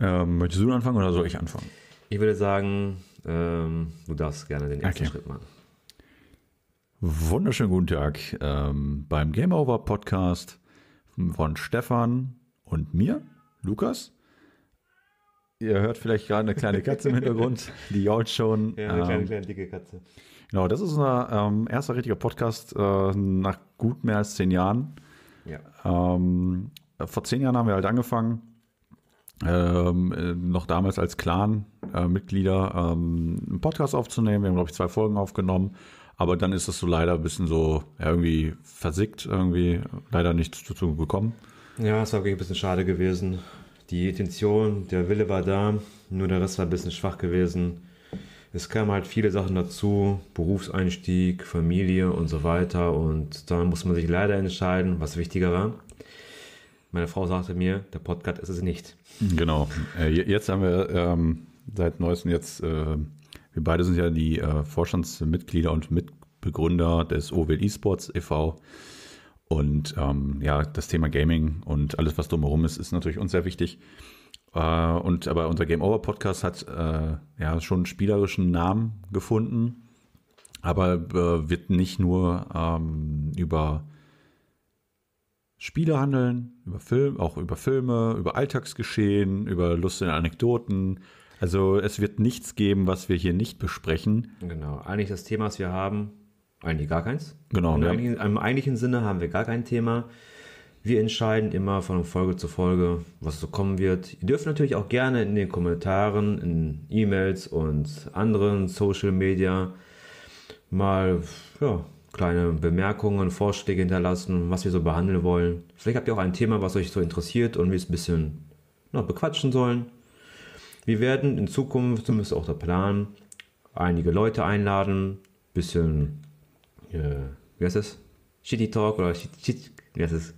Ähm, möchtest du anfangen oder soll ich anfangen? Ich würde sagen, ähm, du darfst gerne den ersten Okay. Schritt machen. Wunderschönen guten Tag ähm, beim Game Over Podcast von Stefan und mir, Lukas. Ihr hört vielleicht gerade eine kleine Katze im Hintergrund, die jault schon. Ähm, kleine dicke Katze. Genau, das ist unser ähm, erster richtiger Podcast äh, nach gut mehr als zehn Jahren. Ja. Ähm, vor zehn Jahren haben wir halt angefangen, ähm, äh, noch damals als Clan-Mitglieder ähm, einen Podcast aufzunehmen. Wir haben, glaube ich, zwei Folgen aufgenommen. Aber dann ist das so leider ein bisschen so ja, irgendwie versickt, irgendwie leider nicht dazu gekommen. Ja, es war wirklich ein bisschen schade gewesen. Die Intention, der Wille war da, nur der Rest war ein bisschen schwach gewesen. Es kamen halt viele Sachen dazu, Berufseinstieg, Familie und so weiter. Und dann muss man sich leider entscheiden, was wichtiger war. Meine Frau sagte mir, der Podcast ist es nicht. Genau. Äh, je- jetzt haben wir ähm, seit neuestem jetzt, äh, wir beide sind ja die äh, Vorstandsmitglieder und Mitbegründer des OWL eSports e.V. Und ähm, ja, das Thema Gaming und alles, was drumherum ist, ist natürlich uns sehr wichtig. Äh, und aber unser Game Over Podcast hat äh, ja schon einen spielerischen Namen gefunden, aber äh, wird nicht nur ähm, über Spiele handeln, über Film, auch über Filme, über Alltagsgeschehen, über lustige Anekdoten. Also es wird nichts geben, was wir hier nicht besprechen. Genau. Eigentlich das Thema, was wir haben, eigentlich gar keins. Genau, Im ja. eigentlichen, Im eigentlichen Sinne haben wir gar kein Thema. Wir entscheiden immer von Folge zu Folge, was so kommen wird. Ihr dürft natürlich auch gerne in den Kommentaren, in E-Mails und anderen Social Media mal ja, kleine Bemerkungen, Vorschläge hinterlassen, was wir so behandeln wollen. Vielleicht habt ihr auch ein Thema, was euch so interessiert und wir es ein bisschen noch bequatschen sollen. Wir werden in Zukunft, zumindest auch der Plan, einige Leute einladen, bisschen, äh, wie heißt das? Shitty Talk oder Shit, Shit, wie heißt es?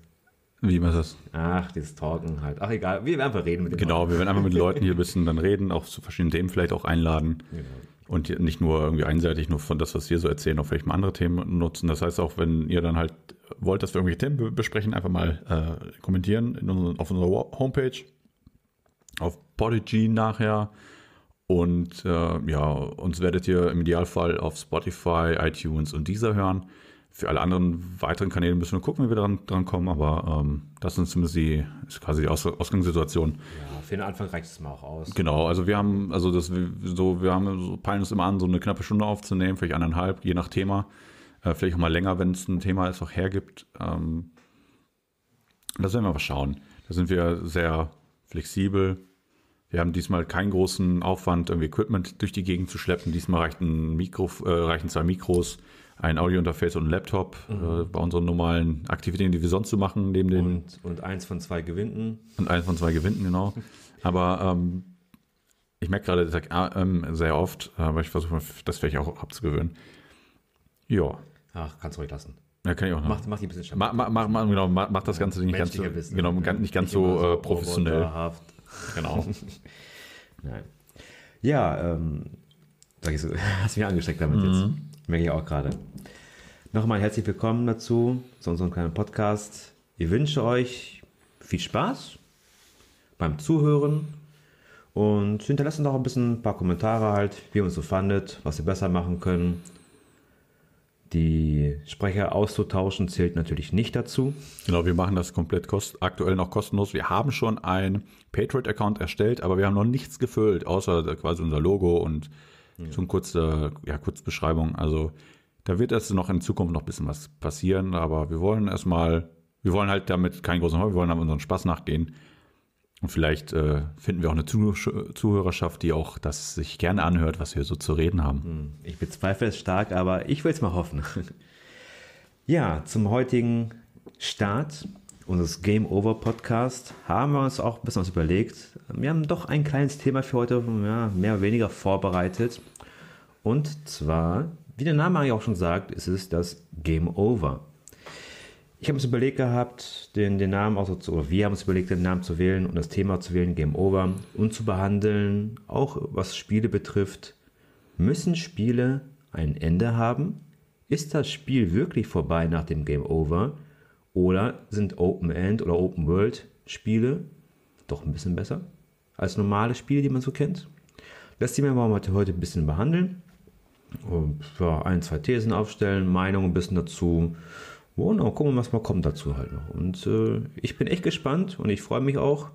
Wie man das? Ach, dieses Talken halt. Ach, egal, wir werden einfach reden mit den Genau, wir werden einfach mit Leuten hier ein bisschen dann reden, auch zu verschiedenen Themen vielleicht auch einladen. Genau. Und nicht nur irgendwie einseitig nur von das, was wir so erzählen, auch vielleicht mal andere Themen nutzen. Das heißt auch, wenn ihr dann halt wollt, dass wir irgendwelche Themen be- besprechen, einfach mal äh, kommentieren unseren, auf unserer Homepage, auf Podigy nachher. Und äh, ja, uns werdet ihr im Idealfall auf Spotify, iTunes und dieser hören. Für alle anderen weiteren Kanäle müssen wir gucken, wie wir dran, dran kommen, aber ähm, das sind zumindest die, ist quasi die Aus Ausgangssituation. Ja, für den Anfang reicht es mal auch aus. Genau, also wir haben, also das so, wir haben so peilen uns immer an, so eine knappe Stunde aufzunehmen, vielleicht eineinhalb, je nach Thema. Äh, vielleicht auch mal länger, wenn es ein Thema es auch hergibt. Ähm, das werden wir mal schauen. Da sind wir sehr flexibel. Wir haben diesmal keinen großen Aufwand, irgendwie Equipment durch die Gegend zu schleppen. Diesmal reicht ein Mikro, äh, reichen zwei Mikros, ein Audiointerface und ein Laptop äh, bei unseren normalen Aktivitäten, die wir sonst so machen, neben den Und, und eins von zwei Gewinnten. und eins von zwei Gewinnen, genau. Aber ähm, ich merke gerade, ich sag ah, ähm, sehr oft, aber ich versuche das vielleicht auch abzugewöhnen. Ja, Ach, kannst du ruhig lassen. ja, kann ich auch noch. Mach, mach die ein bisschen Mach, mach, mach, mach, genau, mach, mach das Ganze nicht ganz Wissen. genau, nicht ganz immer so, äh, professionell. Genau. Nein. Ja, ähm, sag ich so, hast mich angesteckt damit Mhm. jetzt. Merke ich auch gerade. Nochmal herzlich willkommen dazu, zu unserem kleinen Podcast. Ich wünsche euch viel Spaß beim Zuhören und hinterlasst uns auch ein bisschen ein paar Kommentare halt, wie ihr uns so fandet, was wir besser machen können. Die Sprecher auszutauschen zählt natürlich nicht dazu. Genau, wir machen das komplett kost aktuell noch kostenlos. Wir haben schon ein Patriot-Account erstellt, aber wir haben noch nichts gefüllt, außer quasi unser Logo und so eine kurze ja, Kurzbeschreibung. Also da wird jetzt noch in Zukunft noch ein bisschen was passieren, aber wir wollen erstmal, wir wollen halt damit keinen großen Hobby, wir wollen aber unseren Spaß nachgehen. Und vielleicht äh, finden wir auch eine Zuh Zuhörerschaft, die auch das sich gerne anhört, was wir so zu reden haben. Ich bezweifle es stark, aber ich will es mal hoffen. Ja, zum heutigen Start unseres Game Over Podcast haben wir uns auch ein bisschen was überlegt. Wir haben doch ein kleines Thema für heute ja, mehr oder weniger vorbereitet. Und zwar, wie der Name eigentlich auch schon sagt, ist es das Game Over. Ich habe uns überlegt gehabt, den, den Namen auch so zu, oder wir haben uns überlegt, den Namen zu wählen und das Thema zu wählen, Game Over, und zu behandeln, auch was Spiele betrifft. Müssen Spiele ein Ende haben? Ist das Spiel wirklich vorbei nach dem Game Over? Oder sind Open End oder Open World Spiele doch ein bisschen besser? als normale Spiele, die man so kennt. Das Thema wollen wir heute ein bisschen behandeln. Und, ja, ein, zwei Thesen aufstellen, Meinungen ein bisschen dazu. Und dann gucken wir, was mal kommt dazu halt noch. Und äh, ich bin echt gespannt und ich freue mich auch.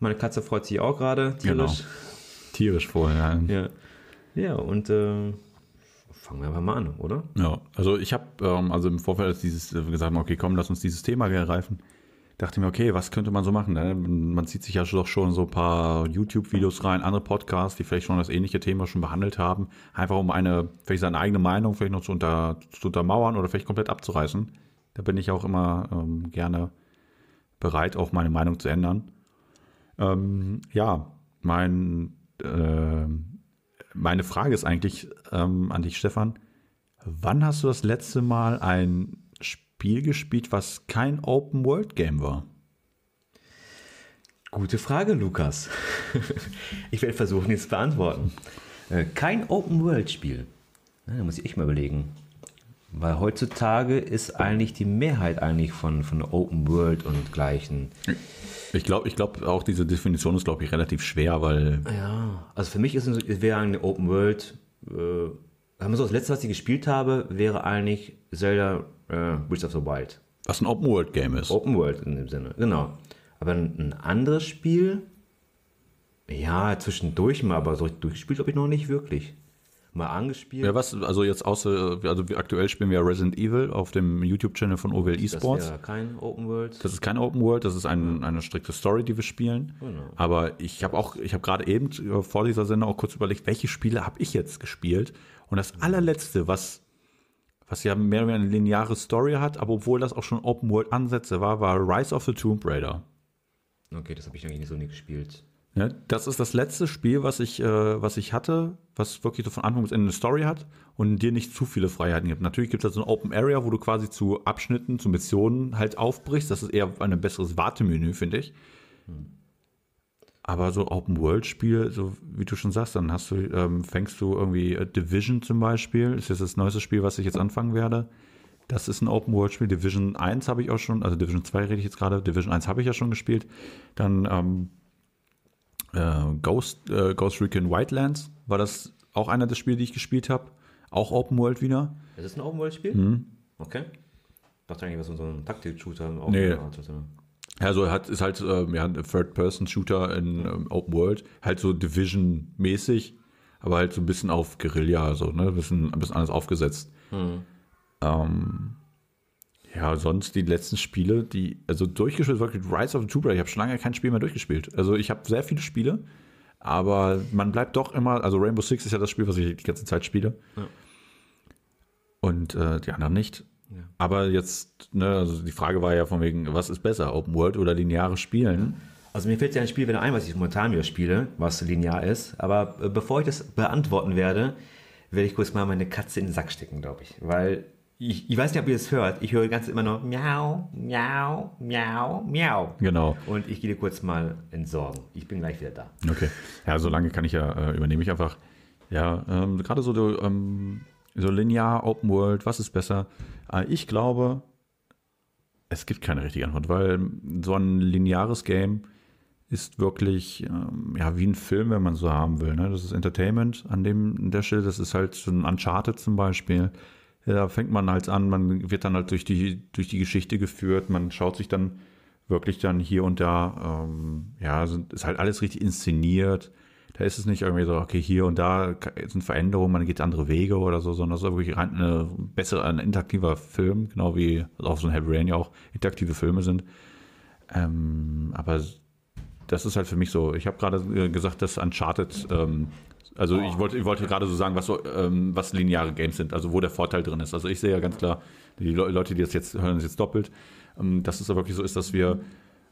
Meine Katze freut sich auch gerade tierisch. Genau. Tierisch vorher. Ja, ja und äh, fangen wir einfach mal an, oder? Ja, also ich habe ähm, also im Vorfeld dieses äh, gesagt, okay, komm, lass uns dieses Thema ergreifen. Dachte mir, okay, was könnte man so machen? Ne? Man zieht sich ja doch schon so ein paar YouTube-Videos rein, andere Podcasts, die vielleicht schon das ähnliche Thema schon behandelt haben, einfach um eine, vielleicht seine eigene Meinung vielleicht noch zu, unter, zu untermauern oder vielleicht komplett abzureißen. Da bin ich auch immer ähm, gerne bereit, auch meine Meinung zu ändern. Ähm, ja, mein, äh, meine Frage ist eigentlich ähm, an dich, Stefan. Wann hast du das letzte Mal ein Spiel gespielt, was kein Open-World-Game war? Gute Frage, Lukas. ich werde versuchen, jetzt zu beantworten. Äh, kein Open-World-Spiel. Da muss ich echt mal überlegen. Weil heutzutage ist eigentlich die Mehrheit eigentlich von, von Open World und gleichen. Ich glaube, ich glaube auch diese Definition ist, glaube ich, relativ schwer, weil. Ja, also für mich ist es wäre eine Open World. Äh, das letzte, was ich gespielt habe, wäre eigentlich Zelda äh, Breath of the Wild. Was ein Open World Game ist. Open World in dem Sinne, genau. Aber ein, anderes Spiel, ja, zwischendurch mal, aber so durchgespielt habe ich noch nicht wirklich mal angespielt. Ja, was, also jetzt außer, also aktuell spielen wir Resident Evil auf dem YouTube-Channel von OWL Esports. Das ist kein Open World. Das ist kein Open World, das ist ein, eine strikte Story, die wir spielen. Genau. Aber ich habe auch, ich habe gerade eben äh, vor dieser Sendung auch kurz überlegt, welche Spiele habe ich jetzt gespielt? Und das allerletzte, was, was ja mehr oder weniger eine lineare Story hat, aber obwohl das auch schon Open World Ansätze war, war Rise of the Tomb Raider. Okay, das habe ich eigentlich so nie gespielt. Ja, das ist das letzte Spiel, was ich, äh, was ich hatte, was wirklich so von Anfang bis Ende eine Story hat und dir nicht zu viele Freiheiten gibt. Natürlich gibt es da so ein Open Area, wo du quasi zu Abschnitten, zu Missionen halt aufbrichst. Das ist eher ein besseres Wartemenü, finde ich. Hm. Aber so Open World Spiel, so wie du schon sagst, dann hast du, ähm, fängst du irgendwie äh, Division zum Beispiel, ist jetzt das neueste Spiel, was ich jetzt anfangen werde. Das ist ein Open World Spiel. Division 1 habe ich auch schon, also Division 2 rede ich jetzt gerade. Division 1 habe ich ja schon gespielt. Dann ähm, äh, Ghost, äh, Ghost Recon Wildlands war das auch einer der Spiele, die ich gespielt habe. Auch Open World wieder. Ist das ein Open World Spiel? Mhm. Okay. Ich dachte eigentlich, was so ein Taktik-Shooter. Nee. Also hat, ist halt äh, ja, ein Third-Person-Shooter in ähm, Open World, halt so Division-mäßig, aber halt so ein bisschen auf Guerilla, so, ne? Ein bisschen, ein bisschen anders aufgesetzt. Mhm. Ähm, ja, sonst die letzten Spiele, die, also durchgespielt, wirklich Rise of the Tomb Raider, ich habe schon lange kein Spiel mehr durchgespielt. Also ich habe sehr viele Spiele, aber man bleibt doch immer, also Rainbow Six ist ja das Spiel, was ich die ganze Zeit spiele. Ja. Und äh, die anderen nicht. Ja. Aber jetzt, ne, also die Frage war ja von wegen, was ist besser, Open World oder lineares Spielen? Also mir fällt ja ein Spiel wieder ein, was ich momentan wieder spiele, was linear ist. Aber äh, bevor ich das beantworten werde, werde ich kurz mal meine Katze in den Sack stecken, glaube ich. Weil ich, ich, weiß nicht, ob ihr das hört. Ich höre ganz immer noch Miau, Miau, Miau, Miau. Genau. Und ich gehe dir kurz mal entsorgen. Ich bin gleich wieder da. Okay. Ja, so lange kann ich ja, äh, übernehme ich einfach. Ja, ähm, gerade so, ähm, so linear, Open World, was ist besser? Äh, ich glaube, es gibt keine richtige Antwort, weil so ein lineares Game ist wirklich ähm, ja, wie ein Film, wenn man so haben will. Ne? Das ist Entertainment an, dem, an der Stelle. Das ist halt so ein Uncharted zum Beispiel da fängt man halt an, man wird dann halt durch die, durch die Geschichte geführt, man schaut sich dann wirklich dann hier und da, ähm, ja, ist halt alles richtig inszeniert. Da ist es nicht irgendwie so, okay, hier und da sind Veränderungen, man geht andere Wege oder so, sondern es ist wirklich rein eine ein interaktiver Film, genau wie auch so ein Heavy Rain ja auch interaktive Filme sind. Ähm, aber das ist halt für mich so, ich habe gerade äh, gesagt, dass Uncharted ähm, also ich wollte, ich wollte gerade so sagen, was, so, ähm, was lineare Games sind, also wo der Vorteil drin ist. Also ich sehe ja ganz klar, die Leute, die das jetzt hören, das jetzt doppelt, ähm, dass es aber wirklich so ist, dass wir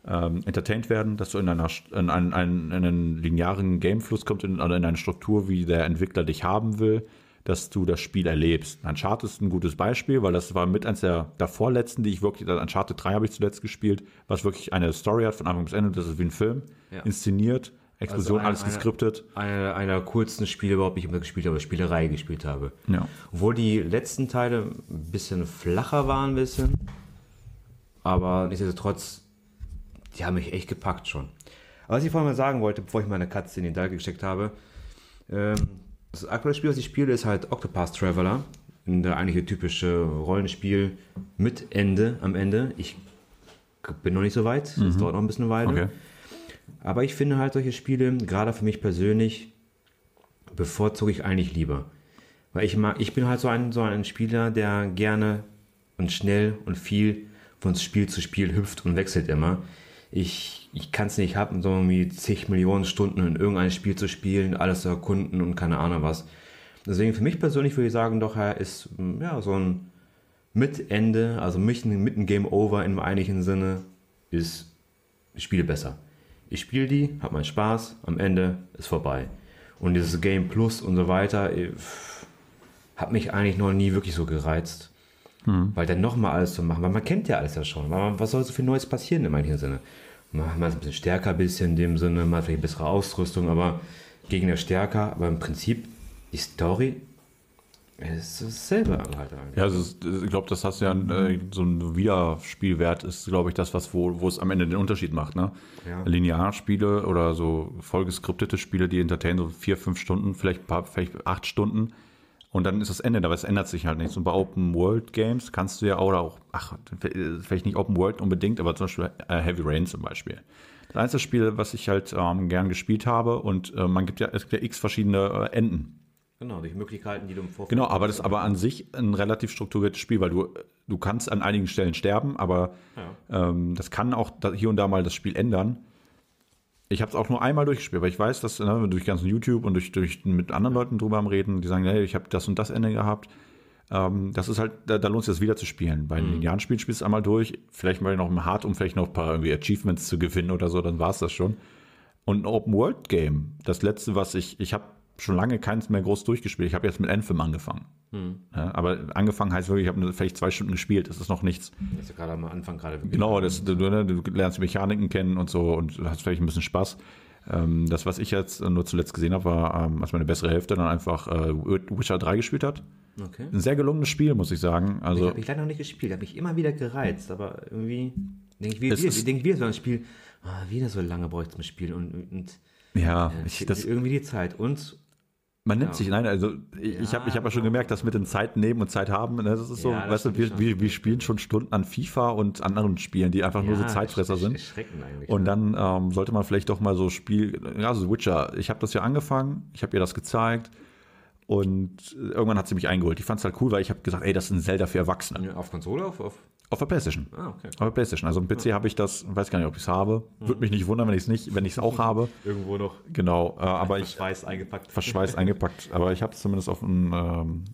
ähm, entertained werden, dass du in, einer, in, einen, in einen linearen Gamefluss kommst, in, oder in eine Struktur, wie der Entwickler dich haben will, dass du das Spiel erlebst. Uncharted ist ein gutes Beispiel, weil das war mit eins der davorletzten, die ich wirklich, Uncharted 3 habe ich zuletzt gespielt, was wirklich eine Story hat von Anfang bis Ende, das ist wie ein Film, Ja. inszeniert, Explosion, Also eine- alles geskriptet. Einer einer der coolsten Spiele überhaupt, ich immer gespielt habe, Spielerei gespielt habe. Ja. Obwohl die letzten Teile ein bisschen flacher waren, ein bisschen. Aber nichtsdestotrotz, die haben mich echt gepackt schon. Was ich vorhin mal sagen wollte, bevor ich meine Katze in den Dalge gesteckt habe, ähm, das aktuelle Spiel, was ich spiele, ist halt Octopath Traveler. Der eigentliche typische Rollenspiel mit Ende am Ende. Ich bin noch nicht so weit, es dauert noch ein bisschen eine Weile. Okay. Aber ich finde halt solche Spiele, gerade für mich persönlich, bevorzuge ich eigentlich lieber. Weil ich mag, ich bin halt so ein, so ein Spieler, der gerne und schnell und viel von Spiel zu Spiel hüpft und wechselt immer. Ich, ich kann es nicht haben, so irgendwie zig Millionen Stunden in irgendein Spiel zu spielen, alles zu erkunden und keine Ahnung was. Deswegen für mich persönlich würde ich sagen, doch, er ist mm, ja so ein mit Ende, also mit, mit einem Game Over im eigentlichen Sinne, ist Spiele besser. Ich spiele die, habe meinen Spaß, am Ende ist vorbei. Und dieses Game Plus und so weiter, eh, pff, hat mich eigentlich noch nie wirklich so gereizt. Weil dann nochmal alles zu machen, weil man kennt ja alles ja schon. Man, was soll so viel Neues passieren im eigentlichen Sinne? Mal, mal ist ein bisschen stärker, ein bisschen in dem Sinne, mal vielleicht bessere Ausrüstung, aber Gegner stärker. Aber im Prinzip, die Story ist dasselbe halt. Ja, also ich glaube, das hast du ja äh, so ein Wiederspielwert ist, glaube ich, das, was wo, wo es am Ende den Unterschied macht. Ne? Ja. Linearspiele oder so vollgeskriptete Spiele, die entertainen so vier, fünf Stunden, vielleicht, paar, vielleicht acht Stunden. Und dann ist das Ende, aber es ändert sich halt nichts. Und bei Open World Games kannst du ja oder auch, ach, vielleicht nicht Open World unbedingt, aber zum Beispiel äh, Heavy Rain zum Beispiel. Das einzige Spiel, was ich halt ähm, gern gespielt habe und äh, man gibt ja, es gibt ja x verschiedene äh, Enden. Genau, durch Möglichkeiten, die du im Vorfeld Genau, aber das ist aber an sich ein relativ strukturiertes Spiel, weil du, du kannst an einigen Stellen sterben, aber ähm, das kann auch hier und da mal das Spiel ändern. Ich habe es auch nur einmal durchgespielt, weil ich weiß, dass ne, durch ganzen YouTube und durch, durch mit anderen Leuten drüber am Reden, die sagen, hey, ich habe das und das Ende gehabt. Ähm, das ist halt, da, da lohnt es sich das wieder zu spielen. Bei einem linearen Spiel spielst du einmal durch, vielleicht mal noch im Hard, um vielleicht noch ein paar irgendwie Achievements zu gewinnen oder so, dann war es das schon. Und ein Open-World-Game, das letzte, was ich, ich habe schon lange keins mehr groß durchgespielt. Ich habe jetzt mit Anthem angefangen. Ja, aber angefangen heißt wirklich, ich habe vielleicht zwei Stunden gespielt, das ist noch nichts. Das ist ja gerade am Anfang gerade. Genau, das, du, ne, du lernst die Mechaniken kennen und so und hast vielleicht ein bisschen Spaß. Ähm, das, was ich jetzt nur zuletzt gesehen habe, war, ähm, als meine bessere Hälfte dann einfach äh, Witcher 3 gespielt hat. Okay. Ein sehr gelungenes Spiel, muss ich sagen. Ich Also, habe ich leider noch nicht gespielt, habe mich immer wieder gereizt, aber irgendwie denke ich Es wieder, ist- denk ich wieder so ein Spiel, ah, wieder so lange brauche ich zum Spiel und, und ja, äh, ich, das, irgendwie die Zeit und man nimmt ja. sich, nein, also ich, ich habe ich hab ja schon gemerkt, dass mit den Zeit nehmen und Zeit haben, ne, das ist so, Ja, das weißt du, wir, wir, wir spielen schon Stunden an FIFA und anderen Spielen, die einfach nur so Ja, Zeitfresser sind. Und dann ähm, sollte man vielleicht doch mal so Spiel, ja, so Witcher. Ich habe das ja angefangen, ich habe ihr das gezeigt und äh, irgendwann hat sie mich eingeholt. Ich fand es halt cool, weil ich habe gesagt, ey, das ist ein Zelda für Erwachsene. Ja, auf Konsole, auf, auf Auf der Playstation. ah, okay. Auf der Playstation. Also im PC habe ich das, weiß gar nicht, ob ich es habe. Würde mich nicht wundern, wenn ich es nicht, wenn ich es auch habe. Irgendwo noch Genau. Äh, aber ich Schweiß eingepackt. verschweißt eingepackt. Aber ich habe es zumindest auf dem, ähm,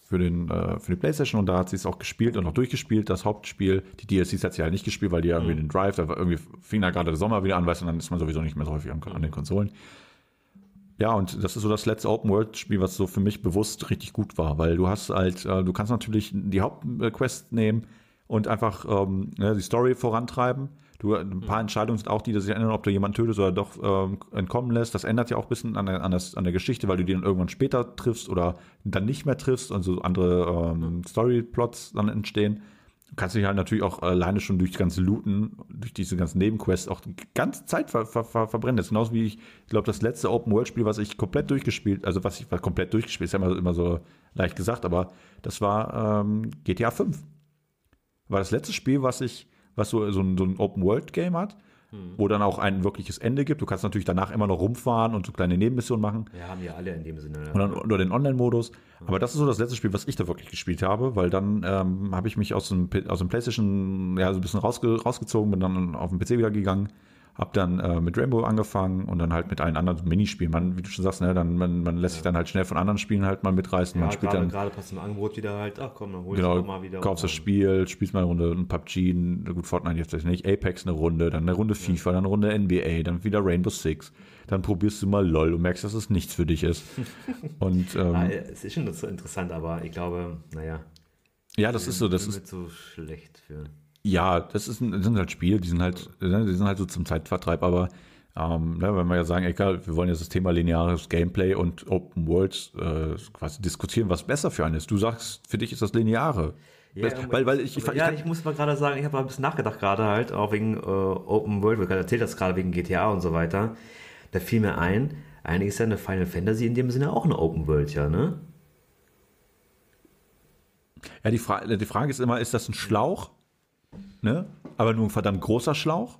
für, den, äh, für die Playstation und da hat sie es auch gespielt und auch durchgespielt. Das Hauptspiel, die DLCs hat sie halt nicht gespielt, weil die ja irgendwie den Drive, da war irgendwie fing da gerade der Sommer wieder an, weißt du, dann ist man sowieso nicht mehr so häufig an, an den Konsolen. Ja, und das ist so das letzte Open-World-Spiel, was so für mich bewusst richtig gut war, weil du hast halt, äh, du kannst natürlich die Hauptquest nehmen und einfach ähm, ne, die Story vorantreiben. Du, ein paar Entscheidungen sind auch die, die sich ändern, ob du jemanden tötest oder doch ähm, entkommen lässt. Das ändert ja auch ein bisschen an der, an, das, an der Geschichte, weil du die dann irgendwann später triffst oder dann nicht mehr triffst und so andere ähm, Story-Plots dann entstehen. Du kannst dich halt natürlich auch alleine schon durch die ganze Looten, durch diese ganzen Nebenquests auch die ganze Zeit ver ver ver verbrennen. Das ist genauso wie ich, ich glaube, das letzte Open-World-Spiel, was ich komplett durchgespielt, also was ich war komplett durchgespielt, ist ja immer, immer so leicht gesagt, aber das war ähm, GTA 5. War das letzte Spiel, was ich, was so, so ein, so ein Open-World-Game hat, wo dann auch ein wirkliches Ende gibt. Du kannst natürlich danach immer noch rumfahren und so kleine Nebenmissionen machen. Ja, haben ja alle in dem Sinne. Ne? Und dann nur den Online-Modus. Aber das ist so das letzte Spiel, was ich da wirklich gespielt habe, weil dann ähm, habe ich mich aus dem, aus dem PlayStation ja, so ein bisschen rausge rausgezogen, bin dann auf den PC wieder gegangen, habe dann äh, mit Rainbow angefangen und dann halt mit allen anderen Minispielen. Man, wie du schon sagst, ne, dann, man, man lässt sich dann halt schnell von anderen Spielen halt mal mitreißen. ja, man spielt gerade, dann gerade passt im Angebot wieder halt, ach komm, dann hol ich Genau, auch mal wieder. kaufst das Spiel, spielst mal eine Runde ein PUBG, gut, Fortnite jetzt nicht, Apex eine Runde, dann eine Runde FIFA, dann eine Runde NBA, dann wieder Rainbow Six, dann probierst du mal LOL und merkst, dass es nichts für dich ist. Und Ah, ähm, es ist schon so interessant, aber ich glaube, naja, ja, das ist so, das ist, so schlecht für. Ja, das, ist ein, das sind halt Spiele, die sind halt, ne, die sind halt so zum Zeitvertreib, aber ähm, ne, wenn wir ja sagen, egal, wir wollen jetzt das Thema lineares Gameplay und Open World äh, quasi diskutieren, was besser für einen ist. Du sagst, für dich ist das Lineare. Ja, weil, weil ich, ich, ja, ich, ich muss mal gerade sagen, ich habe ein bisschen nachgedacht gerade halt, auch wegen äh, Open World, weil erzählt hast gerade wegen GTA und so weiter. Da fiel mir ein, eigentlich ist ja eine Final Fantasy in dem Sinne auch eine Open World, ja, ne? Ja, die, Fra die Frage ist immer, ist das ein Schlauch? Ne? Aber nur ein verdammt großer Schlauch,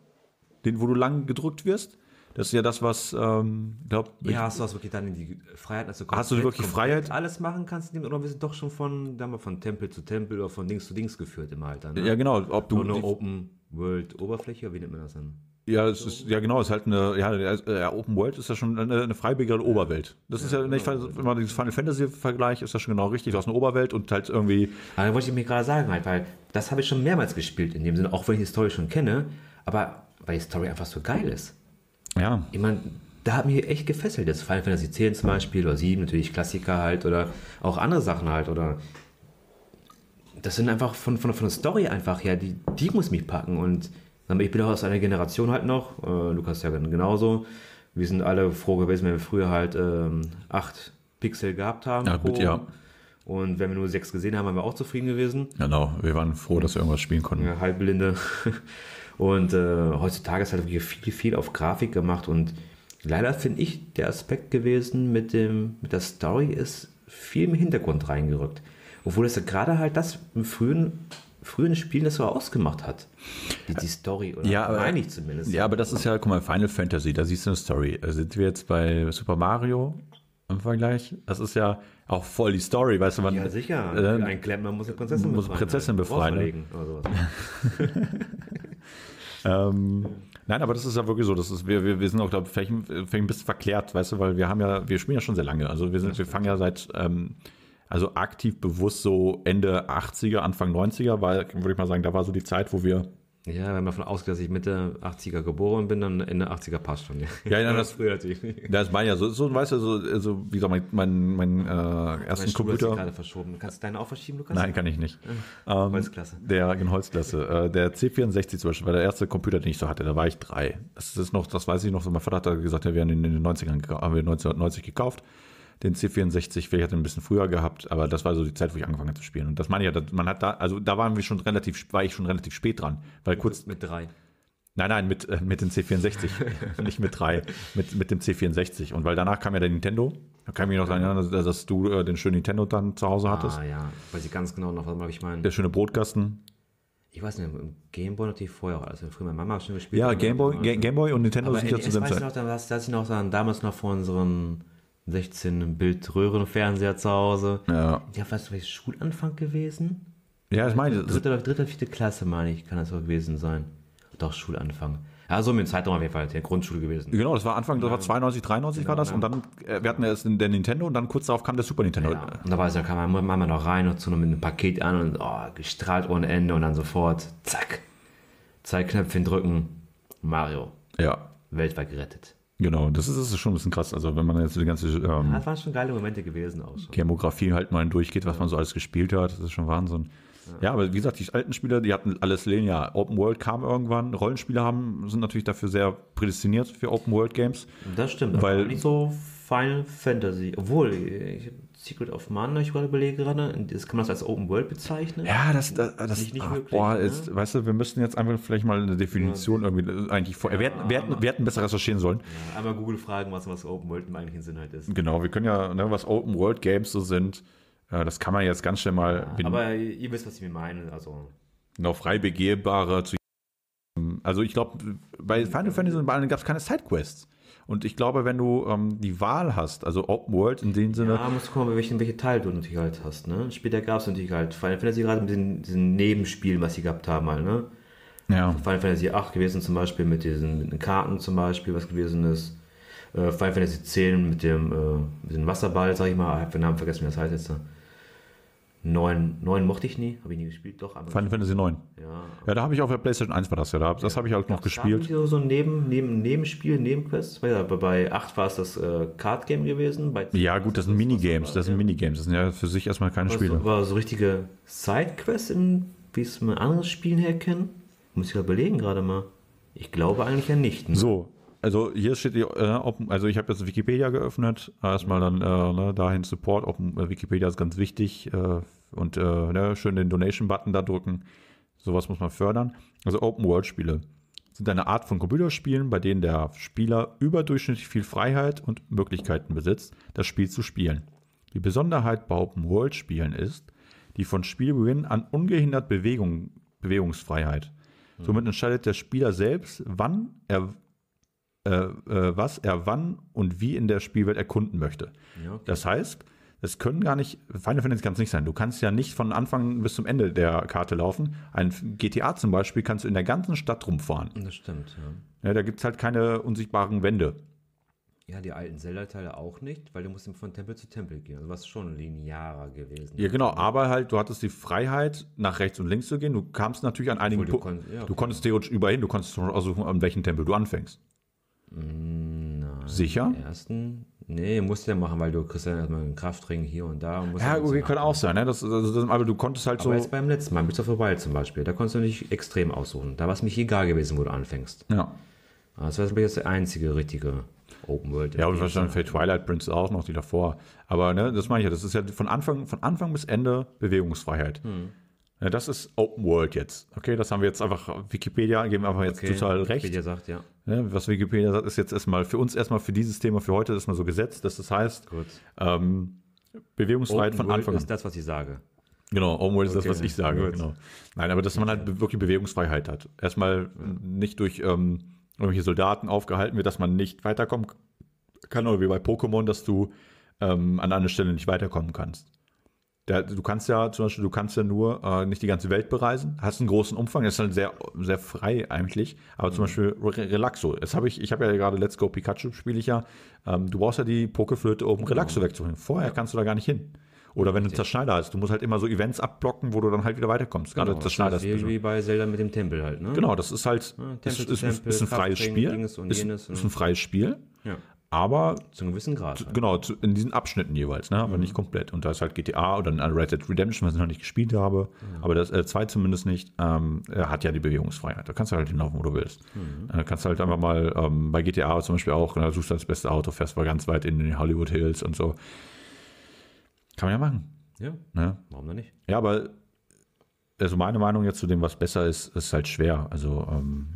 den, wo du lang gedrückt wirst? Das ist ja das, was, ähm, glaub, Ja, hast du das wirklich dann in die Freiheit? Also hast du wirklich Freiheit? Alles machen kannst, oder wir sind doch schon von, da haben wir von Tempel zu Tempel oder von Dings zu Dings geführt im Alter. Ne? Ja, genau. Ob du eine Open World Oberfläche, wie nennt man das dann? Ja, es ist, ja genau, es ist halt eine, ja, Open World ist ja schon eine, eine freibegriffene Oberwelt. Das ist ja, nicht, wenn man dieses Final Fantasy Vergleich ist das schon genau richtig. Du hast eine Oberwelt und halt irgendwie. Aber wollte ich mir gerade sagen, halt, weil das habe ich schon mehrmals gespielt in dem Sinne, auch wenn ich die Story schon kenne, aber weil die Story einfach so geil ist. Ja. Ich meine, da hat mich echt gefesselt. Das Final Fantasy X zum Beispiel oder 7, natürlich Klassiker halt oder auch andere Sachen halt oder das sind einfach von, von, von der Story einfach her, die, die muss mich packen und ich bin auch aus einer Generation halt noch, äh, Lukas ja genauso. Wir sind alle froh gewesen, wenn wir früher halt ähm, 8 Pixel gehabt haben. Ja, gut, ja. Und wenn wir nur 6 gesehen haben, waren wir auch zufrieden gewesen. Genau, wir waren froh, dass wir irgendwas spielen konnten. Ja, halbblinde. Und äh, heutzutage ist halt wirklich viel, viel auf Grafik gemacht und leider finde ich der Aspekt gewesen mit, dem, mit der Story ist viel im Hintergrund reingerückt. Obwohl es ja gerade halt das im frühen frühen Spielen das so ausgemacht hat. Die, die Story, oder ja, meine ich zumindest. Ja, aber das ist ja, guck mal, Final Fantasy, da siehst du eine Story. Sind wir jetzt bei Super Mario im Vergleich? Das ist ja auch voll die Story, weißt du, man. Ja, sicher. Äh, Ein Klempner muss eine Prinzessin muss befreien. Prinzessin befreien. Ne? ähm, nein, aber das ist ja wirklich so. Das ist, wir, wir, wir sind auch, glaube ich, vielleicht, vielleicht ein bisschen verklärt, weißt du, weil wir haben ja, wir spielen ja schon sehr lange. Also wir sind, wir fangen ja seit ähm, also aktiv bewusst so Ende 80er, Anfang 90er, weil, würde ich mal sagen, da war so die Zeit, wo wir ja, wenn man davon ausgeht, dass ich Mitte 80er geboren bin, dann Ende 80er passt schon. Ja, ja das, früher natürlich. Das meine ja so, so weißt du, so, so wie gesagt, mein, mein, mein äh, ersten Computer. gerade verschoben. Kannst du deinen auch verschieben, Lukas? Nein, kann ich nicht. Ja. Ähm, Holzklasse. Der in Holzklasse. Äh, der C64 zum Beispiel war der erste Computer, den ich so hatte. Da war ich drei. Das ist noch, das weiß ich noch. So mein Vater hat gesagt, wir haben in den 90ern haben wir 1990 gekauft den C64, vielleicht hat ein bisschen früher gehabt, aber das war so die Zeit, wo ich angefangen habe zu spielen. Und das meine ich ja, man hat da, also da waren wir schon relativ, war ich schon relativ spät dran, weil kurz. Mit drei. Nein, nein, mit, äh, mit dem C64, nicht mit drei, mit, mit dem C64. Und weil danach kam ja der Nintendo. Da kann ich mich noch daran erinnern, dass du äh, den schönen Nintendo dann zu Hause hattest. Ah ja, weiß ich ganz genau noch, was ich meine. Der schöne Brotkasten. Ich weiß nicht, Gameboy natürlich vorher auch, also früher meine Mama schon gespielt. Ja, Gameboy, Gameboy und Nintendo sind ja zusammen. Ich weiß noch, dass, dass ich noch damals noch vor unseren 16 Bildröhrenfernseher zu Hause. Ja. Ja, was war Schulanfang gewesen? Ja, ich meine. Dritte, dritte, vierte Klasse, meine ich, kann das auch gewesen sein. Doch, Schulanfang. Ja, so mit dem Zeitraum auf jeden Fall, der Grundschule gewesen. Genau, das war Anfang, das war 92, 93 genau, war das. Und dann, äh, wir hatten erst der Nintendo und dann kurz darauf kam der Super Nintendo. Ja, und da war es, da kam meine Mama noch rein und zu mit einem Paket an und oh, gestrahlt ohne Ende und dann sofort, zack, zwei Knöpfchen drücken, Mario. Ja. Weltweit gerettet. Genau, das ist, das ist schon ein bisschen krass. Also wenn man jetzt die ganze ähm, ja, das waren schon geile Momente gewesen auch. Schon. Demografie halt mal durchgeht, was man so alles gespielt hat, das ist schon Wahnsinn. Ja. aber wie gesagt, die alten Spieler, die hatten alles linear. Open World kam irgendwann. Rollenspiele haben, sind natürlich dafür sehr prädestiniert für Open World Games. Das stimmt, weil nicht so Final Fantasy. Obwohl, ich, Secret of Mana, ich gerade überlege gerade, das kann man das als Open World bezeichnen? Ja, das, das, das ist nicht ach, möglich. Boah, ne? ist, weißt du, wir müssten jetzt einfach vielleicht mal eine Definition ja. irgendwie äh, eigentlich vor. Ja, wir, hätten, wir, hätten, wir hätten besser recherchieren sollen. Ja, einmal Google fragen, was, was Open World im eigentlichen Sinn halt ist. Genau, wir können ja, ne, was Open World Games so sind, das kann man jetzt ganz schnell mal. Ja, aber ihr wisst, was ich mir meine. Also. Genau, frei begehbare zu. Also ich glaube, bei Final Fantasy gab es keine Sidequests. Und ich glaube, wenn du ähm, die Wahl hast, also Open World in dem Sinne. Ja, musst du gucken, welche, welche Teil du natürlich halt hast. Ne? Später gab es natürlich halt Final Fantasy gerade mit diesen, diesen Nebenspielen, was sie gehabt haben halt, ne? Ja. Final Fantasy 8 gewesen zum Beispiel mit diesen mit den Karten zum Beispiel, was gewesen ist. Äh, Final Fantasy 10 mit dem, äh, mit dem Wasserball, sag ich mal. Ich habe den Namen vergessen, wie das heißt jetzt. 9, 9 mochte ich nie, habe ich nie gespielt, doch. Aber Final Fantasy 9. Ja. Ja, da habe ich auf der PlayStation 1 war das ja, da, das habe ich halt noch gespielt. So, so ein Neben, Neben, Nebenspiel, Nebenquest. Ja, bei 8 war es das äh, Card Game gewesen. Bei ja, gut, das sind Minigames, das sind Minigames, das sind ja für sich erstmal keine Spiele. Das war so richtige Sidequests, wie es man anderes Spielen her kennen. Muss ich ja überlegen gerade mal. Ich glaube eigentlich ja nicht. Ne? So, also hier steht, die, äh, Open, also ich habe jetzt Wikipedia geöffnet, erstmal dann äh, ne, dahin Support, Open, äh, Wikipedia ist ganz wichtig äh, und äh, ne, schön den Donation-Button da drücken, sowas muss man fördern. Also Open-World-Spiele sind eine Art von Computerspielen, bei denen der Spieler überdurchschnittlich viel Freiheit und Möglichkeiten besitzt, das Spiel zu spielen. Die Besonderheit bei Open-World-Spielen ist die von Spielbeginn an ungehindert Bewegung, Bewegungsfreiheit. Somit entscheidet der Spieler selbst, wann er was er wann und wie in der Spielwelt erkunden möchte. Ja, okay. Das heißt, es können gar nicht, Final Fantasy kann es nicht sein. Du kannst ja nicht von Anfang bis zum Ende der Karte laufen. Ein GTA zum Beispiel kannst du in der ganzen Stadt rumfahren. Das stimmt, ja. Ja, da gibt es halt keine unsichtbaren Wände. Ja, die alten Zelda-Teile auch nicht, weil du musst von Tempel zu Tempel gehen. Also was schon linearer gewesen. Ja, genau, aber halt, du hattest die Freiheit, nach rechts und links zu gehen. Du kamst natürlich an einigen Obwohl, du Punkten. konnt- ja, du okay. konntest theoretisch überall hin, du konntest schon aussuchen, an welchem Tempel du anfängst. Nein. Sicher? Ersten? Nee, musst du ja machen, weil du kriegst ja erstmal einen Kraftring hier und da. Und Ja, okay, kann auch sein, ne? Das, also das, aber du konntest halt Aber so. jetzt beim letzten Mal, of the Wild zum Beispiel, da konntest du nicht extrem aussuchen. Da war es mich egal gewesen, wo du anfängst. Ja. Das war jetzt der einzige richtige Open World. Ja, und wahrscheinlich für Twilight Princess auch noch die davor. Aber ne, das meine ich ja, das ist ja von Anfang, von Anfang bis Ende Bewegungsfreiheit. Hm. Ja, das ist Open World jetzt. Okay, das haben wir jetzt einfach, Wikipedia geben einfach jetzt total recht. Wikipedia sagt, ja. Ne, was Wikipedia sagt, ist jetzt erstmal für uns erstmal für dieses Thema für heute erstmal so gesetzt, dass das heißt, ähm, Bewegungsfreiheit Open von World Anfang an. ist das, was ich sage. Genau, Open World ist das, Okay, was ich sage. Genau. Nein, aber dass man halt wirklich Bewegungsfreiheit hat. Erstmal nicht durch ähm, irgendwelche Soldaten aufgehalten wird, dass man nicht weiterkommen kann, oder wie bei Pokémon, dass du ähm, an einer Stelle nicht weiterkommen kannst. Der, du kannst ja zum Beispiel, du kannst ja nur äh, nicht die ganze Welt bereisen, hast einen großen Umfang, das ist halt sehr, sehr frei eigentlich, aber zum Beispiel Re Relaxo, das habe ich, ich habe ja gerade Let's Go Pikachu spiele ich ja, ähm, du brauchst ja die Pokeflöte, um Relaxo wegzuholen. Vorher kannst du da gar nicht hin. Oder wenn du Zerschneider hast, du musst halt immer so Events abblocken, wo du dann halt wieder weiterkommst. Gerade Genau, Zerschneider das ist wie, bei Zelda mit dem Tempel halt, ne? Genau, das ist halt, Tempel ist, ist, ein- Tempel, ist ein freies Spiel, ist, ist ein freies Spiel, Ja. Aber Zu einem gewissen Grad. Halt. Genau, zu, in diesen Abschnitten jeweils, ne? aber Mhm. nicht komplett. Und da ist halt GTA oder ein Red Dead Redemption, was ich noch nicht gespielt habe, aber das äh, 2 zumindest nicht, ähm, er hat ja die Bewegungsfreiheit. Da kannst du halt hinlaufen, wo du willst. Mhm. Äh, kannst halt einfach mal ähm, bei GTA zum Beispiel auch, da suchst du das beste Auto, fährst mal ganz weit in die Hollywood Hills und so. Kann man ja machen. Ja, Ne? warum denn nicht? Ja, aber also meine Meinung jetzt zu dem, was besser ist, ist halt schwer. Also ähm,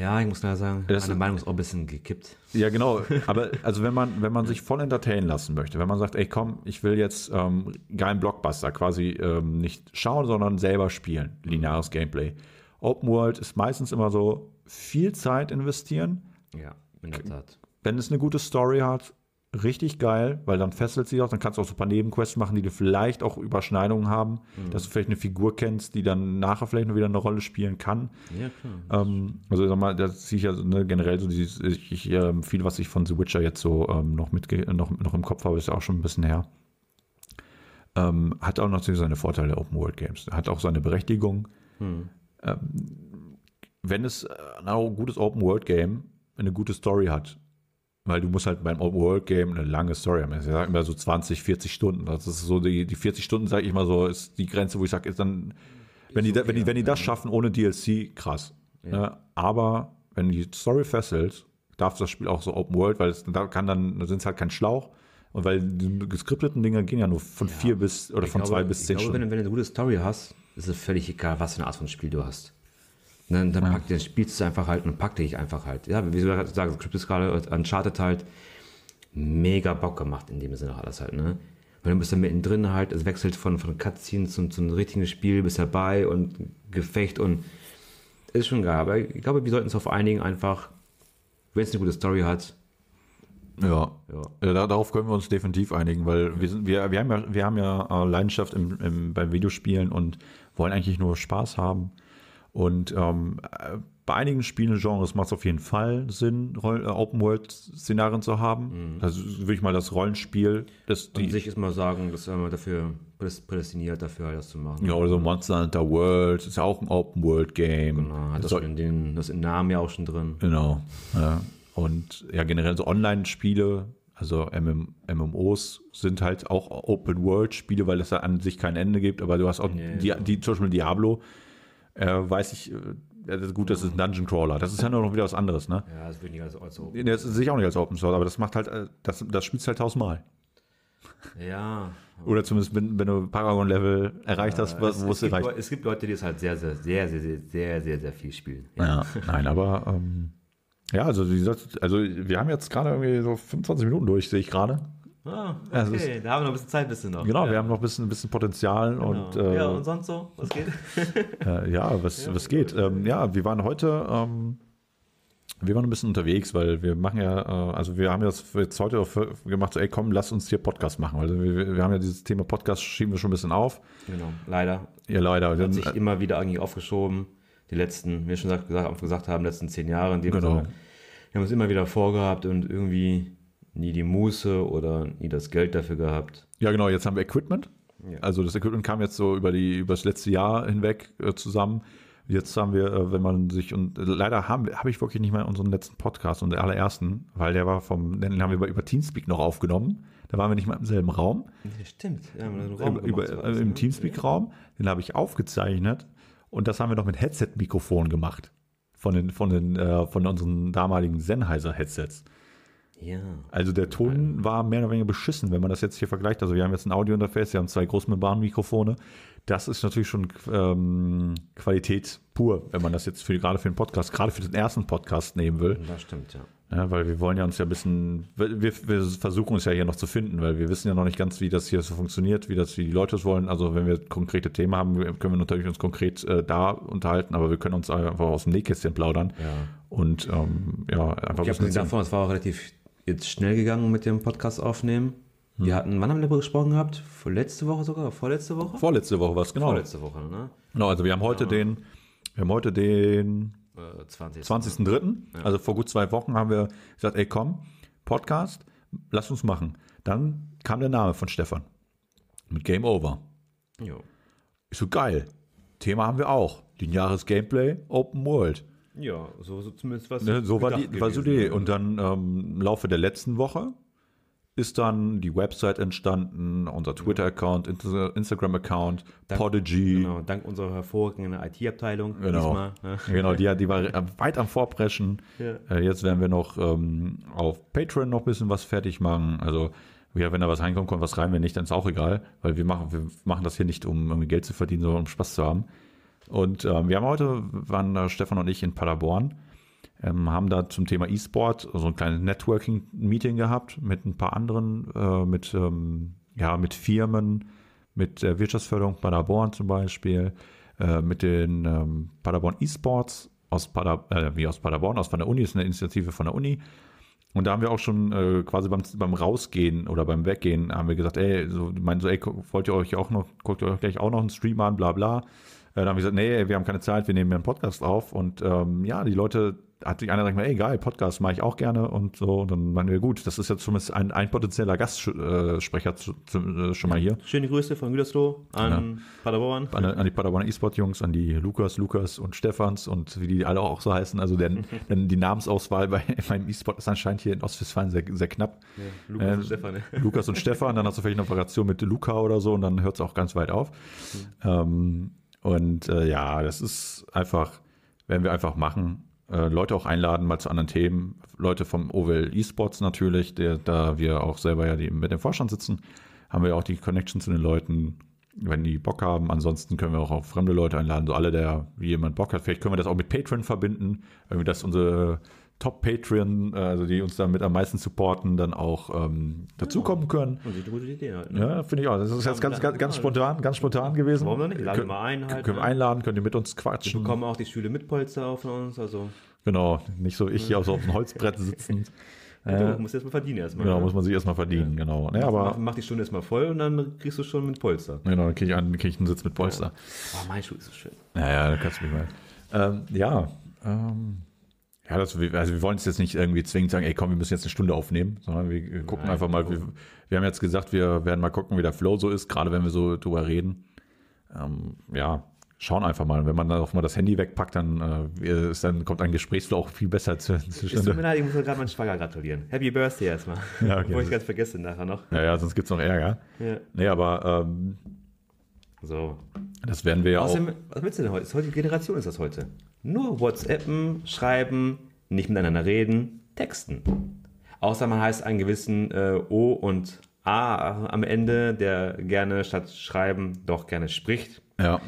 Ja, ich muss leider sagen, Das- meine Meinung ist auch ein bisschen gekippt. Ja, genau. Aber also wenn man, wenn man sich voll entertainen lassen möchte, wenn man sagt, ey komm, ich will jetzt ähm, geilen Blockbuster quasi ähm, nicht schauen, sondern selber spielen, lineares Gameplay. Open World ist meistens immer so viel Zeit investieren. Ja, in der Tat. Wenn es eine gute Story hat, richtig geil, weil dann fesselt sie auch, dann kannst du auch so ein paar Nebenquests machen, die du vielleicht auch Überschneidungen haben, dass du vielleicht eine Figur kennst, die dann nachher vielleicht noch wieder eine Rolle spielen kann. Ja, klar. Ähm, also sag mal, das sehe ich ja ne, generell so dieses, ich, ich, ähm, viel, was ich von The Witcher jetzt so ähm, noch mitge noch, noch im Kopf habe, ist ja auch schon ein bisschen her. Ähm, hat auch natürlich seine Vorteile Open World Games. Hat auch seine Berechtigung. Hm. Ähm, wenn es äh, ein gutes Open World Game eine gute Story hat, weil du musst halt beim Open World Game eine lange Story haben. Ich sage immer so 20, 40 Stunden. Das ist so die, die 40 Stunden, sage ich mal so, ist die Grenze, wo ich sage, ist dann, wenn die, da- wenn die, wenn die das schaffen ohne DLC, krass. Ne? Aber wenn die Story fesselt, darf das Spiel auch so Open World, weil es da kann dann, da sind es halt kein Schlauch. Und weil die geskripteten Dinger gehen ja nur von vier bis oder Ich von glaube, zwei bis zehn Stunden. Wenn, wenn du eine gute Story hast, ist es völlig egal, was für eine Art von Spiel du hast. Dann, dann packt, dann spielst du es einfach halt und packt dich einfach halt. Ja, wie du sagst, ist gerade Uncharted halt mega Bock gemacht in dem Sinne alles halt, ne? Weil du bist dann mittendrin halt, es wechselt von, von Cutscenes zum, zum richtigen Spiel, bist dabei und Gefecht und ist schon geil. Aber ich glaube, wir sollten uns auf einigen einfach, wenn es eine gute Story hat, Ja. ja, Ja, da, darauf können wir uns definitiv einigen, weil wir, sind, wir, wir haben ja, wir haben ja äh, Leidenschaft im, im, beim Videospielen und wollen eigentlich nur Spaß haben. Und ähm, äh, bei einigen Spielegenres macht es auf jeden Fall Sinn, äh, Open-World-Szenarien zu haben. Das ist wirklich mal das Rollenspiel, das an sich ist mal sagen, dass man dafür prädest- prädestiniert dafür halt das zu machen. ja, oder so Monster Hunter World, ist ja auch ein Open-World-Game. Genau, hat Das das, in den, das im Namen ja auch schon drin. Genau. Ja. Und ja, generell so Online-Spiele, also MM, MMOs sind halt auch Open-World-Spiele, weil es da an sich kein Ende gibt, aber du hast auch Nee, die, die, zum Beispiel Diablo, äh, weiß ich, äh, Ja, gut, das ist ein Dungeon Crawler. Das ist ja nur noch wieder was anderes, ne? Ja, das würde ich als, als so. Das sehe ich auch nicht als Open Source, aber das macht halt, äh, das, das spielst halt tausendmal. Ja. Oder zumindest, wenn, wenn du Paragon-Level erreicht hast, es, wo es, es gibt, reicht. Leu- es gibt Leute, die es halt sehr, sehr, sehr, sehr, sehr, sehr, sehr, sehr viel spielen. Ja, nein, aber ähm, ja, also, wie gesagt, also wir haben jetzt gerade irgendwie so 25 Minuten durch, sehe ich gerade. Ah, Ja, es okay, da haben wir noch ein bisschen Zeit, bisschen noch. Genau, ja. wir haben noch ein bisschen, ein bisschen Potenzial Genau. und äh, ja, ja, und sonst so? Was geht? äh, ja, was, was geht? Ähm, ja, wir waren heute, ähm, wir waren ein bisschen unterwegs, weil wir machen ja, äh, also wir haben das jetzt heute auch für- gemacht, so, ey komm, lass uns hier Podcast machen. Also wir, wir haben ja dieses Thema Podcast, schieben wir schon ein bisschen auf. genau, leider. Ja, leider. Hat Dann, sich äh, immer wieder eigentlich aufgeschoben. Die letzten, wie wir schon gesagt, gesagt, gesagt haben, letzten zehn Jahre. In dem Genau. Wir haben es immer wieder vorgehabt und irgendwie nie die Muße oder nie das Geld dafür gehabt. ja, genau, jetzt haben wir Equipment. Ja. Also das Equipment kam jetzt so über, die, über das letzte Jahr hinweg äh, zusammen. Jetzt haben wir, äh, wenn man sich und äh, leider habe ich wirklich nicht mal unseren letzten Podcast und den allerersten, weil der war vom, den haben wir über, über Teamspeak noch aufgenommen. Da waren wir nicht mal im selben Raum, Ja, stimmt. Ja, über, Raum über, gemacht, so äh, alles, im ne? Teamspeak-Raum. Den habe ich aufgezeichnet und das haben wir noch mit Headset-Mikrofon gemacht von den, von den, äh, von unseren damaligen Sennheiser-Headsets. Ja. Also der Ton war mehr oder weniger beschissen, wenn man das jetzt hier vergleicht. Also wir haben jetzt ein Audio-Interface, wir haben zwei Großmembranmikrofone. Das ist natürlich schon ähm, Qualität pur, wenn man das jetzt für, gerade für den Podcast, gerade für den ersten Podcast nehmen will. Das stimmt, ja. Ja, weil wir wollen ja uns ja ein bisschen, wir, wir versuchen uns ja hier noch zu finden, weil wir wissen ja noch nicht ganz, wie das hier so funktioniert, wie das, wie die Leute es wollen. Also wenn wir konkrete Themen haben, können wir natürlich uns konkret äh, da unterhalten, aber wir können uns einfach aus dem Nähkästchen plaudern Ja. und ähm, ja, einfach Ich habe davon, es war auch relativ jetzt schnell gegangen mit dem Podcast aufnehmen. Hm. Wir hatten, wann haben wir darüber gesprochen gehabt? Vor letzte Woche sogar? Vorletzte Woche? Vorletzte Woche war es, genau. Vorletzte Woche, ne? Genau, also wir haben heute den, wir haben heute den Äh, 20. 20.03., also vor gut zwei Wochen haben wir gesagt, ey komm, Podcast, lass uns machen. Dann kam der Name von Stefan mit Game Over. Jo. Ich so, geil, Thema haben wir auch, lineares Gameplay, Open World. Ja, so, so zumindest was. Ne, so war die, war so die. Und dann ähm, im Laufe der letzten Woche ist dann die Website entstanden, unser Twitter-Account, Insta- Instagram-Account, Podigy. Genau, dank unserer hervorragenden IT-Abteilung. Genau. diesmal, ne? Genau, die, die war weit am Vorpreschen. Ja. Äh, jetzt werden wir noch ähm, auf Patreon noch ein bisschen was fertig machen. Also, ja, wenn da was reinkommt, kommt was rein, wenn nicht, dann ist auch egal, weil wir machen, wir machen das hier nicht, um irgendwie Geld zu verdienen, sondern um Spaß zu haben. Und ähm, wir haben heute, waren äh, Stefan und ich in Paderborn, ähm, haben da zum Thema E-Sport so ein kleines Networking-Meeting gehabt mit ein paar anderen, äh, mit, ähm, ja, mit Firmen, mit der Wirtschaftsförderung Paderborn zum Beispiel, äh, mit den ähm, Paderborn E-Sports aus, Pader, äh, wie aus Paderborn, aus von der Uni, ist eine Initiative von der Uni. Und da haben wir auch schon äh, quasi beim, beim Rausgehen oder beim Weggehen haben wir gesagt, ey, so, meinen so, ey, wollt ihr euch auch noch, guckt ihr euch gleich auch noch einen Stream an, bla bla. Äh, dann haben wir gesagt, nee, wir haben keine Zeit, wir nehmen hier einen Podcast auf. Und ähm, ja, die Leute, hat sich einer gesagt, ey, geil, Podcast mache ich auch gerne und so. Und dann meinen wir, gut, das ist jetzt zumindest ein, ein potenzieller Gastsprecher zu, zu, äh, schon mal hier. Schöne Grüße von Gütersloh an Paderborn. An, an die Paderborner E-Sport-Jungs, an die Lukas, Lukas und Stefans und wie die alle auch so heißen. Also denn, denn die Namensauswahl bei meinem E-Sport ist anscheinend hier in Ostwestfalen sehr, sehr knapp. Lukas Äh, und Stefan. ne? Lukas und Stefan, dann hast du vielleicht eine Variation mit Luca oder so und dann hört es auch ganz weit auf. Ähm, und äh, ja, das ist einfach, werden wir einfach machen. Äh, Leute auch einladen, mal zu anderen Themen. Leute vom OWL eSports natürlich, der, da wir auch selber ja die, mit dem Vorstand sitzen, haben wir auch die Connection zu den Leuten, wenn die Bock haben. Ansonsten können wir auch, auch fremde Leute einladen, so alle, der, wie jemand Bock hat. Vielleicht können wir das auch mit Patreon verbinden, irgendwie, dass unsere Top-Patreon, äh, also die uns damit am meisten supporten, dann auch ähm, dazukommen können. Und die gute Idee halt. Ne? Ja, finde ich auch. Das ist jetzt ganz, ganz, ganz Ja. spontan, ganz spontan gewesen. Warum nicht? Laden Können- wir mal ein halt, Können wir ne? einladen, könnt ihr mit uns Wir quatschen. bekommen auch die Stühle mit Polster auf von uns. Also, Genau, nicht so ich hier auf so auf dem Holzbrett sitzend. du musst erstmal verdienen erstmal. Genau, ne? muss man sich erstmal verdienen, genau. Nee, mach, aber mach die Stunde erstmal voll und dann kriegst du schon mit Polster. genau, dann kriege ich, einen- krieg ich einen Sitz mit Polster. Oh, mein Schuh ist so schön. Naja, da kannst du mich mal. Ähm, ja, ähm, ja, das, also wir wollen es jetzt nicht irgendwie zwingend sagen, ey komm, wir müssen jetzt eine Stunde aufnehmen, sondern wir wir gucken Nein, einfach mal, wir, wir haben jetzt gesagt, wir werden mal gucken, wie der Flow so ist, gerade wenn wir so drüber reden. Ähm, ja, schauen einfach mal. Wenn man dann auch mal das Handy wegpackt, dann, äh, ist, dann kommt ein Gesprächsflow auch viel besser zu, Es tut mir leid, ich muss gerade meinen Schwager gratulieren. Happy Birthday erstmal. Ja, okay. Bevor ich ganz vergesse nachher noch. Ja, ja, sonst gibt's noch Ärger. Ja. Nee, aber ähm, So. das werden wir ja auch. Was willst du denn heute? Ist heute Generation ist das heute. Nur WhatsAppen, schreiben, nicht miteinander reden, texten. Außer man heißt einen gewissen äh, O und A am Ende, der gerne statt schreiben doch gerne spricht. Ja,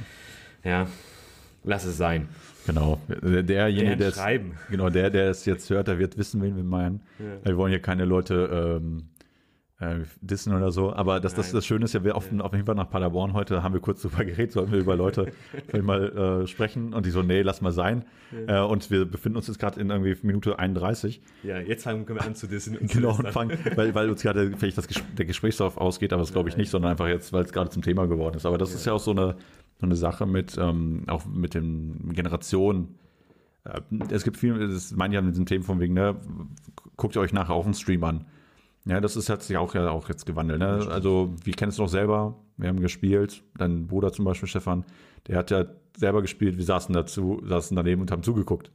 Ja, lass es sein. genau. Der- Derjenige, der es, schreiben. genau, der, der es jetzt hört, der wird wissen, wen wir meinen. Wir wollen hier keine Leute ähm, äh, dissen oder so. Aber das, das, das Schöne ist ja, wir auf, auf jeden Fall nach Paderborn heute haben wir kurz drüber geredet, sollten wir über Leute mal äh, sprechen. Und die so, nee, lass mal sein. Äh, und wir befinden uns jetzt gerade in irgendwie Minute 31. Ja, jetzt fangen wir an zu dissen. und Genau, und fangen, weil, weil uns gerade vielleicht das, der Gesprächsstoff ausgeht, aber das glaube ich nicht, sondern einfach jetzt, weil es gerade zum Thema geworden ist. Aber das ist ja auch so eine, so eine Sache mit, ähm, auch mit den Generationen. Äh, Es gibt viel, das meine ich ja mit diesen Themen von wegen, ne, guckt ihr euch nachher auf den Stream an. Ja, das ist, hat sich auch ja auch jetzt gewandelt. Ne? Also, wir kennen es noch selber, wir haben gespielt, dein Bruder zum Beispiel, Stefan, der hat ja selber gespielt, wir saßen dazu, saßen daneben und haben zugeguckt.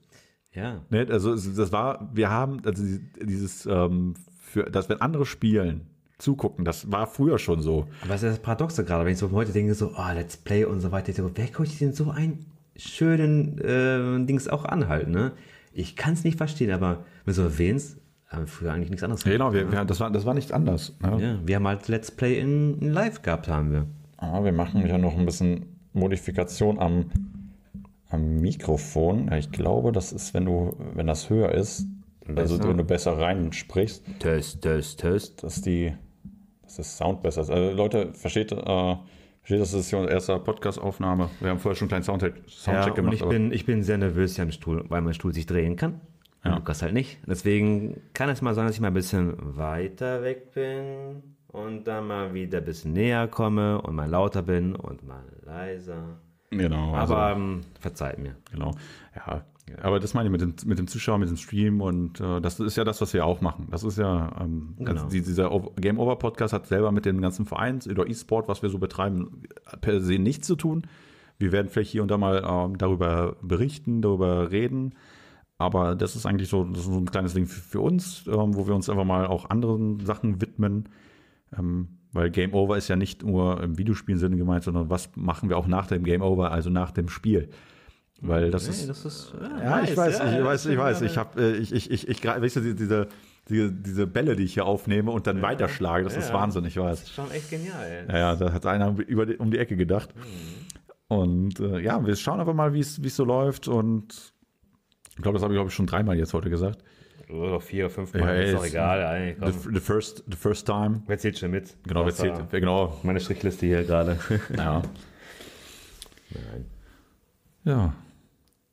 Ja, Ne, also es- das war, wir haben, also die- dieses, ähm, für, dass wenn andere spielen, zugucken, das war früher schon so. aber das ist das Paradoxe gerade, wenn ich so heute denke, so, oh, Let's Play und so weiter, ich so, wer guckt denn so einen schönen äh, Dings auch anhalten, ne? Ich kann es nicht verstehen, aber wenn du so erwähnst, haben wir früher eigentlich nichts anderes Ja, genau, wir, wir, das, war, das war nicht anders. Ne? Ja, wir haben halt Let's Play in, in live gehabt, haben wir. Ah, wir machen ja noch ein bisschen Modifikation am, am Mikrofon. Ja, ich glaube, das ist, wenn du, wenn das höher ist, also Besser? wenn du besser reinsprichst, Test, Test, Test. dass die, dass das Sound besser ist. Also Leute, versteht, äh, versteht, das ist unsere erste Podcast-Aufnahme. Wir haben vorher schon einen kleinen Soundcheck, Ja, Soundcheck und gemacht. ich bin, ich bin sehr nervös hier am Stuhl, weil mein Stuhl sich drehen kann. Und Ja. Lukas halt nicht. Deswegen kann es mal sein, dass ich mal ein bisschen weiter weg bin und dann mal wieder ein bisschen näher komme und mal lauter bin und mal leiser. genau, also- Aber ähm, verzeiht mir. Genau. Ja, aber das meine ich mit dem, mit dem Zuschauer, mit dem Stream und äh, das ist ja das, was wir auch machen. Das ist ja, ähm, Genau. also die, dieser Game Over Podcast hat selber mit den ganzen Vereins oder E-Sport, was wir so betreiben, per se nichts zu tun. Wir werden vielleicht hier und da mal ähm, darüber berichten, darüber reden. Aber das ist eigentlich so, das ist so ein kleines Ding für, für uns, ähm, wo wir uns einfach mal auch anderen Sachen widmen. Ähm, weil Game Over ist ja nicht nur im Videospielsinne gemeint, sondern was machen wir auch nach dem Game Over, also nach dem Spiel. Weil das ist. das ist, Ja, ich weiß, ja, ich ja, weiß, ich ja, weiß. ja. Ich habe, äh, ich, ich, ich, ich, weißt du, die- diese, diese, diese Bälle, die ich hier aufnehme und dann weiterschlage, das ist Ja. Wahnsinn, ich weiß. Das ist schon echt genial. Ey. Ja, ja, da hat einer über die, um die Ecke gedacht. Und äh, ja, wir schauen einfach mal, wie es wie es so läuft. Und ich glaube, das habe ich, glaube ich, schon dreimal jetzt heute gesagt. Oder vier oder fünf Ja, Mal, ist doch egal. The, the, first, the first time. Wer zählt schon mit? Genau, Außer zählt, genau. Meine Strichliste hier gerade. Ja. Nein. Ja.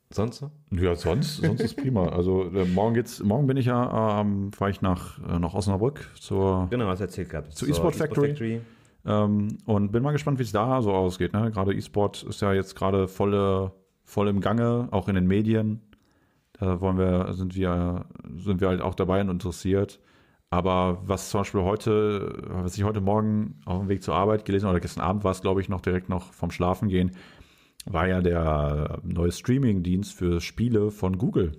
Sonst so? Ja, sonst, sonst ist prima. Also äh, morgen geht's, morgen bin ich ja, ähm, fahre ich nach, äh, nach Osnabrück zur Genau, was erzählt gehabt. Zu eSport Factory. Ähm, und bin mal gespannt, wie es da so ausgeht. Ne? Gerade E-Sport ist ja jetzt gerade volle, voll im Gange, auch in den Medien. Da wollen wir, sind wir, sind wir halt auch dabei und interessiert. Aber was zum Beispiel heute, was ich heute Morgen auf dem Weg zur Arbeit gelesen habe, oder gestern Abend war es, glaube ich, noch direkt noch vom Schlafen gehen, war ja der neue Streaming-Dienst für Spiele von Google.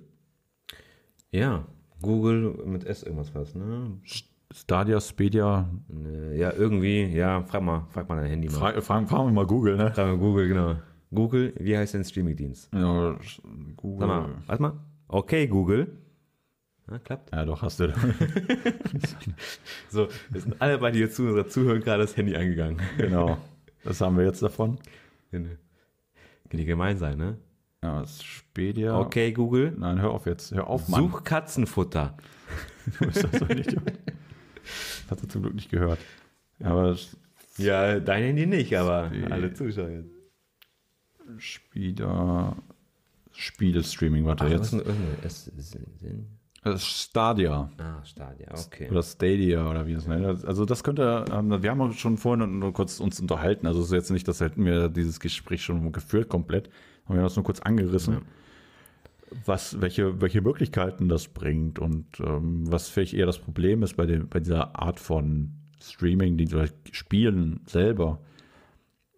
Ja, Google mit S irgendwas was, ne? Stadia, Spedia, Äh, Ja, irgendwie, ja, frag mal, frag mal dein Handy mal. fra fragen, fragen wir mal Google, ne? Frag mal Google, genau. Google, wie heißt denn Streamingdienst? Ja, Google. Sag mal, warte mal. Okay, Google. Ja, klappt. Ja, doch, hast du. So, wir sind alle bei dir zu unserer Zuhörer gerade das Handy angegangen. genau. Was haben wir jetzt davon? Kann die gemein sein, ne? Ja, das ist Spedia. Okay, Google. Nein, hör auf jetzt. Hör auf, Mann. Such Katzenfutter. Du bist so ein Idiot. Das hat er zum Glück nicht gehört. Ja, aber das Ja, dein Handy nicht, aber alle Zuschauer. Spedia. Spiele-Streaming, warte Ach, was jetzt. denn irgendein S Sinn? Das ist Stadia. Ah, Stadia, okay. Oder Stadia oder wie es nennt. Also das könnte, ähm, wir haben uns schon vorhin nur kurz uns unterhalten. Also es ist jetzt nicht, dass hätten wir dieses Gespräch schon geführt komplett. Aber wir haben das nur kurz angerissen. Was, welche, welche Möglichkeiten das bringt und ähm, was vielleicht eher das Problem ist bei, dem, bei dieser Art von Streaming, die oder Spielen selber.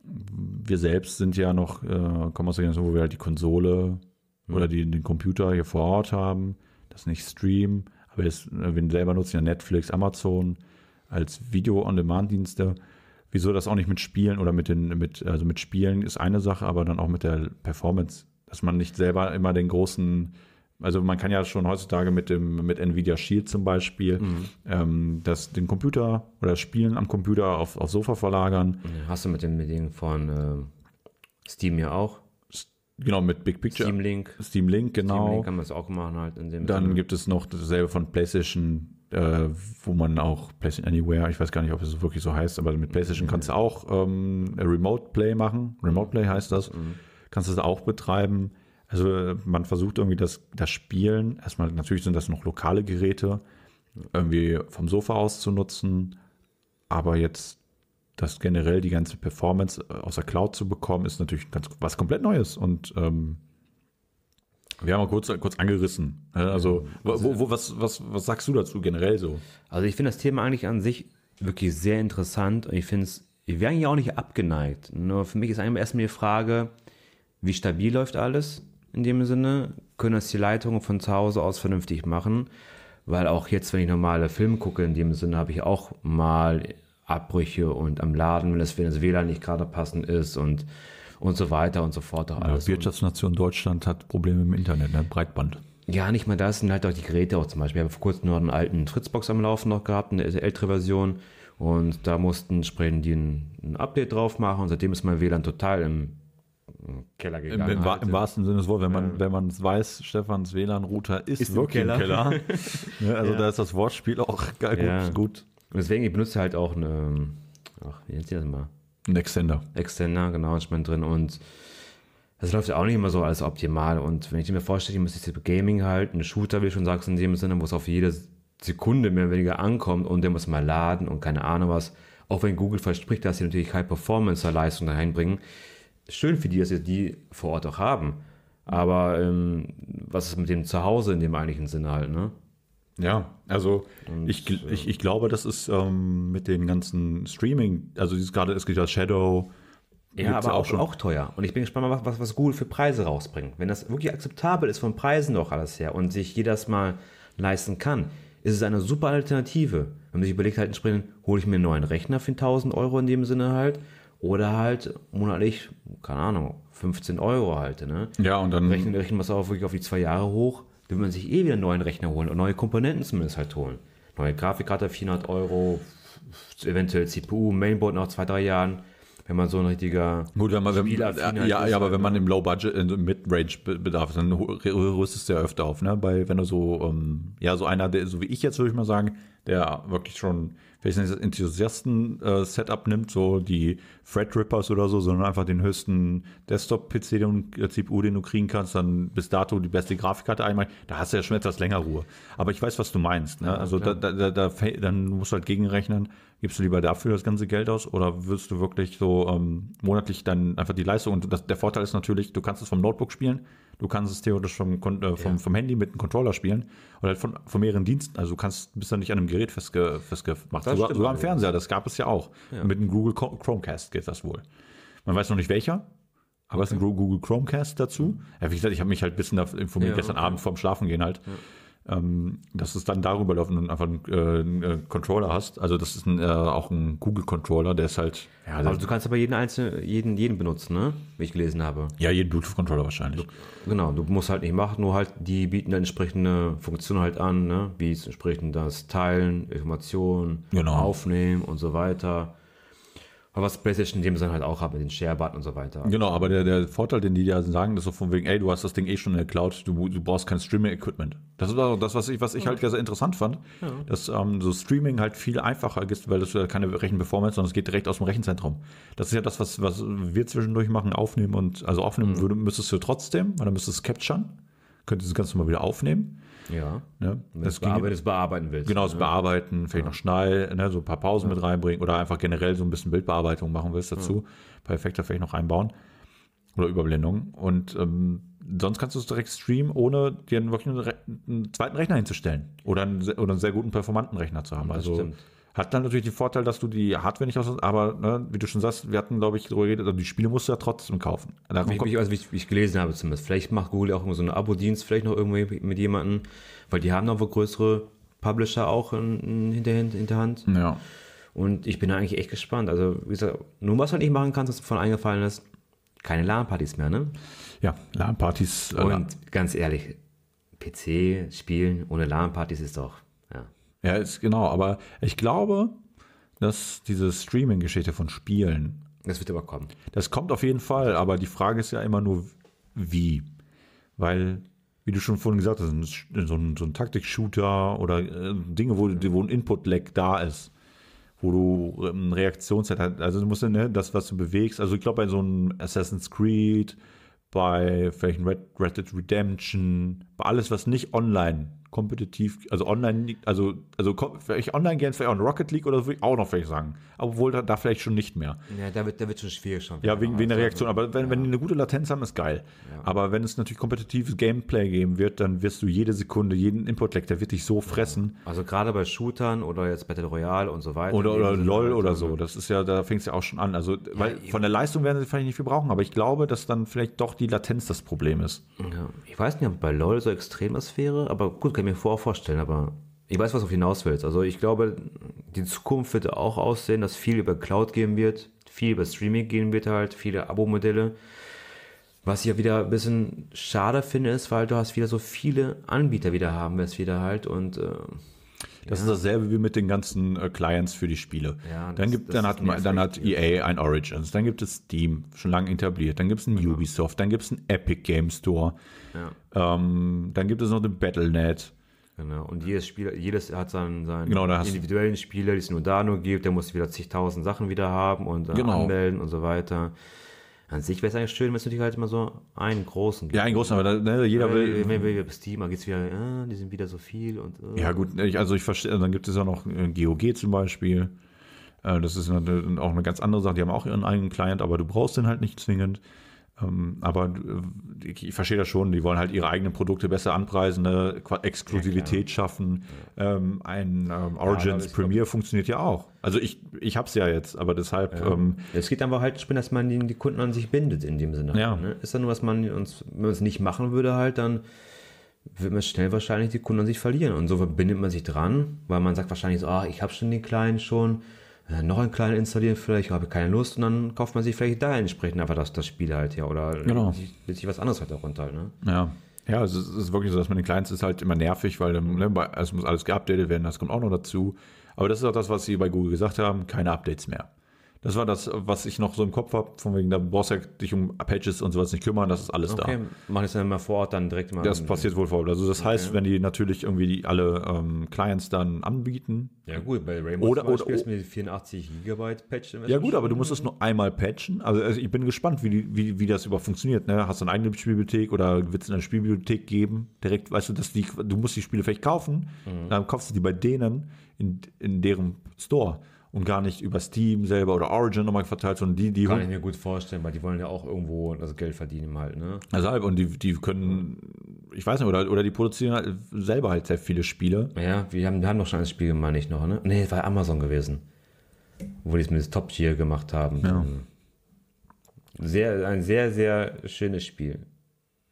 Wir selbst sind ja noch, äh, kommen aus der Generation, wo wir halt die Konsole oder die, den Computer hier vor Ort haben, das nicht streamen, aber jetzt, äh, wir selber nutzen ja Netflix, Amazon als Video-on-Demand-Dienste. Wieso das auch nicht mit Spielen oder mit den, mit, also mit Spielen ist eine Sache, aber dann auch mit der Performance dass man nicht selber immer den großen, also man kann ja schon heutzutage mit dem mit Nvidia Shield zum Beispiel Mhm. ähm, das den Computer oder das Spielen am Computer auf, auf Sofa verlagern. Hast du mit dem, mit dem von ähm, Steam ja auch? Genau, mit Big Picture. Steam Link. Steam Link, Steam genau. Link kann man das auch machen halt Dann Sinne. gibt es noch dasselbe von PlayStation, äh, wo man auch PlayStation Anywhere, ich weiß gar nicht, ob es wirklich so heißt, aber mit PlayStation kannst du auch ähm, Remote Play machen. Remote Play heißt das. Kannst du das auch betreiben. Also äh, man versucht irgendwie das, das Spielen, erstmal natürlich sind das noch lokale Geräte, irgendwie vom Sofa aus zu nutzen, aber jetzt das generell die ganze Performance äh, aus der Cloud zu bekommen, ist natürlich ganz, was komplett Neues und ähm, wir haben mal kurz, kurz angerissen. ne? Also, wo, wo, was, was, was sagst du dazu generell so? Also ich finde das Thema eigentlich an sich wirklich sehr interessant und ich finde es, ich wäre eigentlich auch nicht abgeneigt. Nur für mich ist eigentlich erstmal die Frage, wie stabil läuft alles in dem Sinne? Können das die Leitungen von zu Hause aus vernünftig machen? Weil auch jetzt, wenn ich normale Filme gucke, in dem Sinne habe ich auch mal Abbrüche und am Laden, wenn das, wenn das WLAN nicht gerade passend ist und, und so weiter und so fort. Auch alles. Wirtschaftsnation Deutschland hat Probleme im Internet, ne? Breitband. Ja, nicht mal das, sind halt auch die Geräte auch zum Beispiel. Ich habe vor kurzem noch einen alten Fritzbox am Laufen noch gehabt, eine ältere Version. Und da mussten entsprechend die ein, ein Update drauf machen. Und seitdem ist mein WLAN total im, im Keller Im, gegangen. im, wa- halt. Im wahrsten Sinne des Wortes, wenn man wenn man es weiß, Stefans WLAN-Router ist, Ist im wirklich im Keller. Keller. ne? Also Ja. da ist das Wortspiel auch geil, gut, Ja. gut. Und deswegen, ich benutze halt auch eine, ach, wie nennt sich das mal? Ein Extender. Extender, genau, ist mein drin. Und das läuft ja auch nicht immer so alles optimal. Und wenn ich mir vorstelle, ich muss jetzt Gaming halt, ein Shooter, wie du schon sagst, in dem Sinne, wo es auf jede Sekunde mehr oder weniger ankommt und der muss mal laden und keine Ahnung was. Auch wenn Google verspricht, dass sie natürlich High Performance Leistung da reinbringen. Schön für die, dass sie die vor Ort auch haben. Aber ähm, was ist mit dem Zuhause in dem eigentlichen Sinne halt, ne? Ja, also ich, gl- ich, ich glaube, das ist ähm, mit den ganzen Streaming, also dieses gerade, es gibt ja Shadow. Ja, aber auch, auch teuer. Und ich bin gespannt, was, was, was Google für Preise rausbringt. Wenn das wirklich akzeptabel ist von Preisen doch alles her und sich jedes Mal leisten kann, ist es eine super Alternative. Wenn man sich überlegt, halt entsprechend, hole ich mir einen neuen Rechner für 1000 Euro in dem Sinne halt oder halt monatlich, keine Ahnung, 15 Euro halt, ne? Ja, und dann Rechnen, rechnen wir es auch wirklich auf die zwei Jahre hoch, will man sich eh wieder einen neuen Rechner holen und neue Komponenten zumindest halt holen. Neue Grafikkarte 400 Euro, eventuell CPU, Mainboard nach zwei, drei Jahren, wenn man so ein richtiger Gut, wenn man, wenn, ja, halt ja, ist, aber halt, wenn man ne? im Low Budget, im Mid-Range Be- Bedarf dann rüstest du ja öfter auf, ne? Bei, wenn du so, ähm, ja, so einer, der, so wie ich jetzt würde ich mal sagen, der wirklich schon, das Enthusiasten-Setup nimmt, so die Threadrippers oder so, sondern einfach den höchsten Desktop-PC, den äh, CPU, den du kriegen kannst, dann bis dato die beste Grafikkarte einmal, da hast du ja schon etwas länger Ruhe. Aber ich weiß, was du meinst, ne? Also da, da, da, da, dann musst du halt gegenrechnen, gibst du lieber dafür das ganze Geld aus oder wirst du wirklich so ähm, monatlich dann einfach die Leistung und das, der Vorteil ist natürlich, du kannst es vom Notebook spielen, du kannst es theoretisch vom, äh, vom, vom Handy mit einem Controller spielen oder halt von, von mehreren Diensten, also du kannst, bist dann nicht an einem Gerät festge, festgemacht, Das sogar, sogar am. Fernseher, das gab es ja auch. Mit einem Google Chrome- Chromecast geht das wohl. Man weiß noch nicht welcher, aber es ist ein Google Chromecast dazu. Ja, wie gesagt, ich habe mich halt ein bisschen informiert Ja, gestern okay. Abend vorm Schlafengehen halt. Ähm, dass es dann darüber läuft und einfach einen, äh, einen Controller hast. Also das ist ein, äh, auch ein Google-Controller, der ist halt, ja, Also du kannst aber jeden einzelnen, jeden, jeden benutzen, ne? Wie ich gelesen habe. ja jeden Bluetooth-Controller wahrscheinlich. Genau, du musst halt nicht machen, nur halt, die bieten dann entsprechende Funktionen halt an, ne? Wie es entsprechend das Teilen, Informationen, Genau. Aufnehmen und so weiter. Aber was PlayStation in dem Sinne halt auch hat mit den Share-Button und so weiter. Genau, aber der, der Vorteil, den die ja sagen, ist so von wegen, ey, du hast das Ding eh schon in der Cloud, du, du brauchst kein Streaming-Equipment. Das ist auch das, was ich, was ich halt sehr interessant fand, dass ähm, so Streaming halt viel einfacher ist, weil das ja keine Rechenperformance, sondern es geht direkt aus dem Rechenzentrum. Das ist ja das, was, was wir zwischendurch machen, aufnehmen und, also aufnehmen würde, müsstest du trotzdem, weil dann müsstest du es capturen, könntest du das Ganze mal wieder aufnehmen. Ja. Ne? Wenn Das du ging, bearbeitet, bearbeiten willst. Genau, das Bearbeiten, vielleicht noch schneiden, ne, so ein paar Pausen mit reinbringen oder einfach generell so ein bisschen Bildbearbeitung machen willst dazu. Ein paar Effekte vielleicht noch einbauen oder Überblendung. Und ähm, sonst kannst du es direkt streamen, ohne dir wirklich einen, einen zweiten Rechner hinzustellen oder einen, oder einen sehr guten performanten Rechner zu haben. Das also stimmt. Hat dann natürlich den Vorteil, dass du die Hardware nicht aus, aber ne, wie du schon sagst, wir hatten, glaube ich, darüber geredet, also die Spiele musst du ja trotzdem kaufen. Wie, wie, also wie, ich, wie ich gelesen habe zumindest. Vielleicht macht Google auch immer so einen Abo-Dienst, vielleicht noch irgendwie mit jemandem, weil die haben noch wohl größere Publisher auch in, in, hinterhand, hinterhand. ja. Und ich bin da eigentlich echt gespannt. Also, wie gesagt, nur was du halt nicht machen kannst, was mir von eingefallen ist, keine LAN-Partys mehr, ne? Ja, LAN-Partys. Äh, Und ganz ehrlich, PC spielen ohne LAN-Partys ist doch, ja. Ist genau, aber ich glaube, dass diese Streaming-Geschichte von Spielen, Das wird aber kommen. das kommt auf jeden Fall, aber die Frage ist ja immer nur, wie. Weil, wie du schon vorhin gesagt hast, so ein, so ein Taktik-Shooter oder äh, Dinge, wo, wo ein Input-Lag da ist, wo du ähm, Reaktionszeit hast, also du musst ja, ne, das, was du bewegst, also ich glaube bei so einem Assassin's Creed, bei vielleicht ein Red, Red Dead Redemption, bei alles, was nicht online kompetitiv, also online, also, also vielleicht online gerne vielleicht auch in Rocket League oder so, würde ich auch noch vielleicht sagen. Obwohl da, da vielleicht schon nicht mehr. Ja, da wird, da wird schon schwierig schon. Ja, wegen, wegen der Reaktion. Aber wenn, wenn die eine gute Latenz haben, ist geil. Aber wenn es natürlich kompetitives Gameplay geben wird, dann wirst du jede Sekunde, jeden Input-Lag, der wird dich so fressen. Also gerade bei Shootern oder jetzt Battle Royale und so weiter. Oder, oder LOL halt, oder so. Das ist ja, da fängt es ja auch schon an. Also, weil von der Leistung werden sie vielleicht nicht viel brauchen, aber ich glaube, dass dann vielleicht doch die Latenz das Problem ist. Ja, ich weiß nicht, ob bei LOL so extrem was wäre, aber gut, kann mir vor vorstellen, aber ich weiß, was auf hinaus willst. Also ich glaube, die Zukunft wird auch aussehen, dass viel über Cloud gehen wird, viel über Streaming gehen wird halt, viele Abo-Modelle. Was ich ja wieder ein bisschen schade finde, ist, weil du hast wieder so viele Anbieter wieder haben wirst wieder halt und äh, Das ist dasselbe wie mit den ganzen äh, Clients für die Spiele. Ja, dann, das- gibt, das dann, hat, nervt dann hat. EA ein Origins, dann gibt es Steam, schon lange etabliert, dann gibt es einen Ubisoft, dann gibt es einen Epic Game Store, ja, ähm, dann gibt es noch den Battle.net. genau. Und jedes Spiel, jedes hat seinen, seinen Genau, individuellen Spieler, die es nur da nur gibt, der muss wieder zigtausend Sachen wieder haben und äh, Genau. anmelden und so weiter. An sich wäre es eigentlich schön, wenn es natürlich halt immer so einen großen gibt. Ja, ein großer, aber da, ne, jeder will. Wenn wir bei Steam, da geht es wieder, äh, die sind wieder so viel und äh, Ja, gut, ich, also ich verstehe, dann gibt es ja noch äh, GOG zum Beispiel. Äh, Das ist eine, auch eine ganz andere Sache. Die haben auch ihren eigenen Client, aber du brauchst den halt nicht zwingend. Ähm, Aber äh, ich verstehe das schon, die wollen halt ihre eigenen Produkte besser anpreisen, eine Exklusivität schaffen. Ähm, Ein ähm, Origins glaub- Premiere funktioniert ja auch. Also ich, ich habe es ja jetzt, aber deshalb, ähm, Es geht einfach halt, dass man die, die Kunden an sich bindet in dem Sinne. Ja. Ne? Ist dann nur, was man uns, wenn man es nicht machen würde, halt, dann wird man schnell wahrscheinlich die Kunden an sich verlieren. Und so bindet man sich dran, weil man sagt wahrscheinlich so, ah, ich habe schon den kleinen schon, äh, noch einen kleinen installieren vielleicht, habe keine Lust und dann kauft man sich vielleicht da entsprechend einfach das, das Spiel halt, ja, oder Genau. sich, sich was anderes halt darunter ne? ja. Ja, also es ist wirklich so, dass mit den Clients ist halt immer nervig, weil dann, ne, es muss alles geupdatet werden, das kommt auch noch dazu. Aber das ist auch das, was sie bei Google gesagt haben, keine Updates mehr. Das war das, was ich noch so im Kopf habe, von wegen, da brauchst du ja dich um Patches und sowas nicht kümmern, das ist alles da. Okay, mach ich dann mal vor Ort dann direkt mal. Das passiert wohl vor. Also das heißt, wenn die natürlich irgendwie die, alle ähm, Clients dann anbieten. Ja gut, bei Rainbow Oder- oder- ist mir 84 Gigabyte Patch. Ja gut, aber du musst es nur einmal patchen. Also, also ich bin gespannt, wie, die, wie, wie das überhaupt funktioniert. Ne? Hast du eine eigene Spielbibliothek oder wird es eine Spielbibliothek geben? Direkt, weißt du, dass die, du musst die Spiele vielleicht kaufen, dann kaufst du die bei denen in, in deren Store und gar nicht über Steam selber oder Origin nochmal verteilt, sondern die, die Kann ich mir gut vorstellen, weil die wollen ja auch irgendwo das Geld verdienen halt, ne? also halt, und die, die können, ich weiß nicht, oder, oder die produzieren halt selber halt sehr viele Spiele. Ja, wir haben, wir haben doch schon ein Spiel, meine ich noch, ne? Nee, es war Amazon gewesen. Wo die es mit Top Tier gemacht haben. Ja. Sehr, ein sehr, sehr schönes Spiel.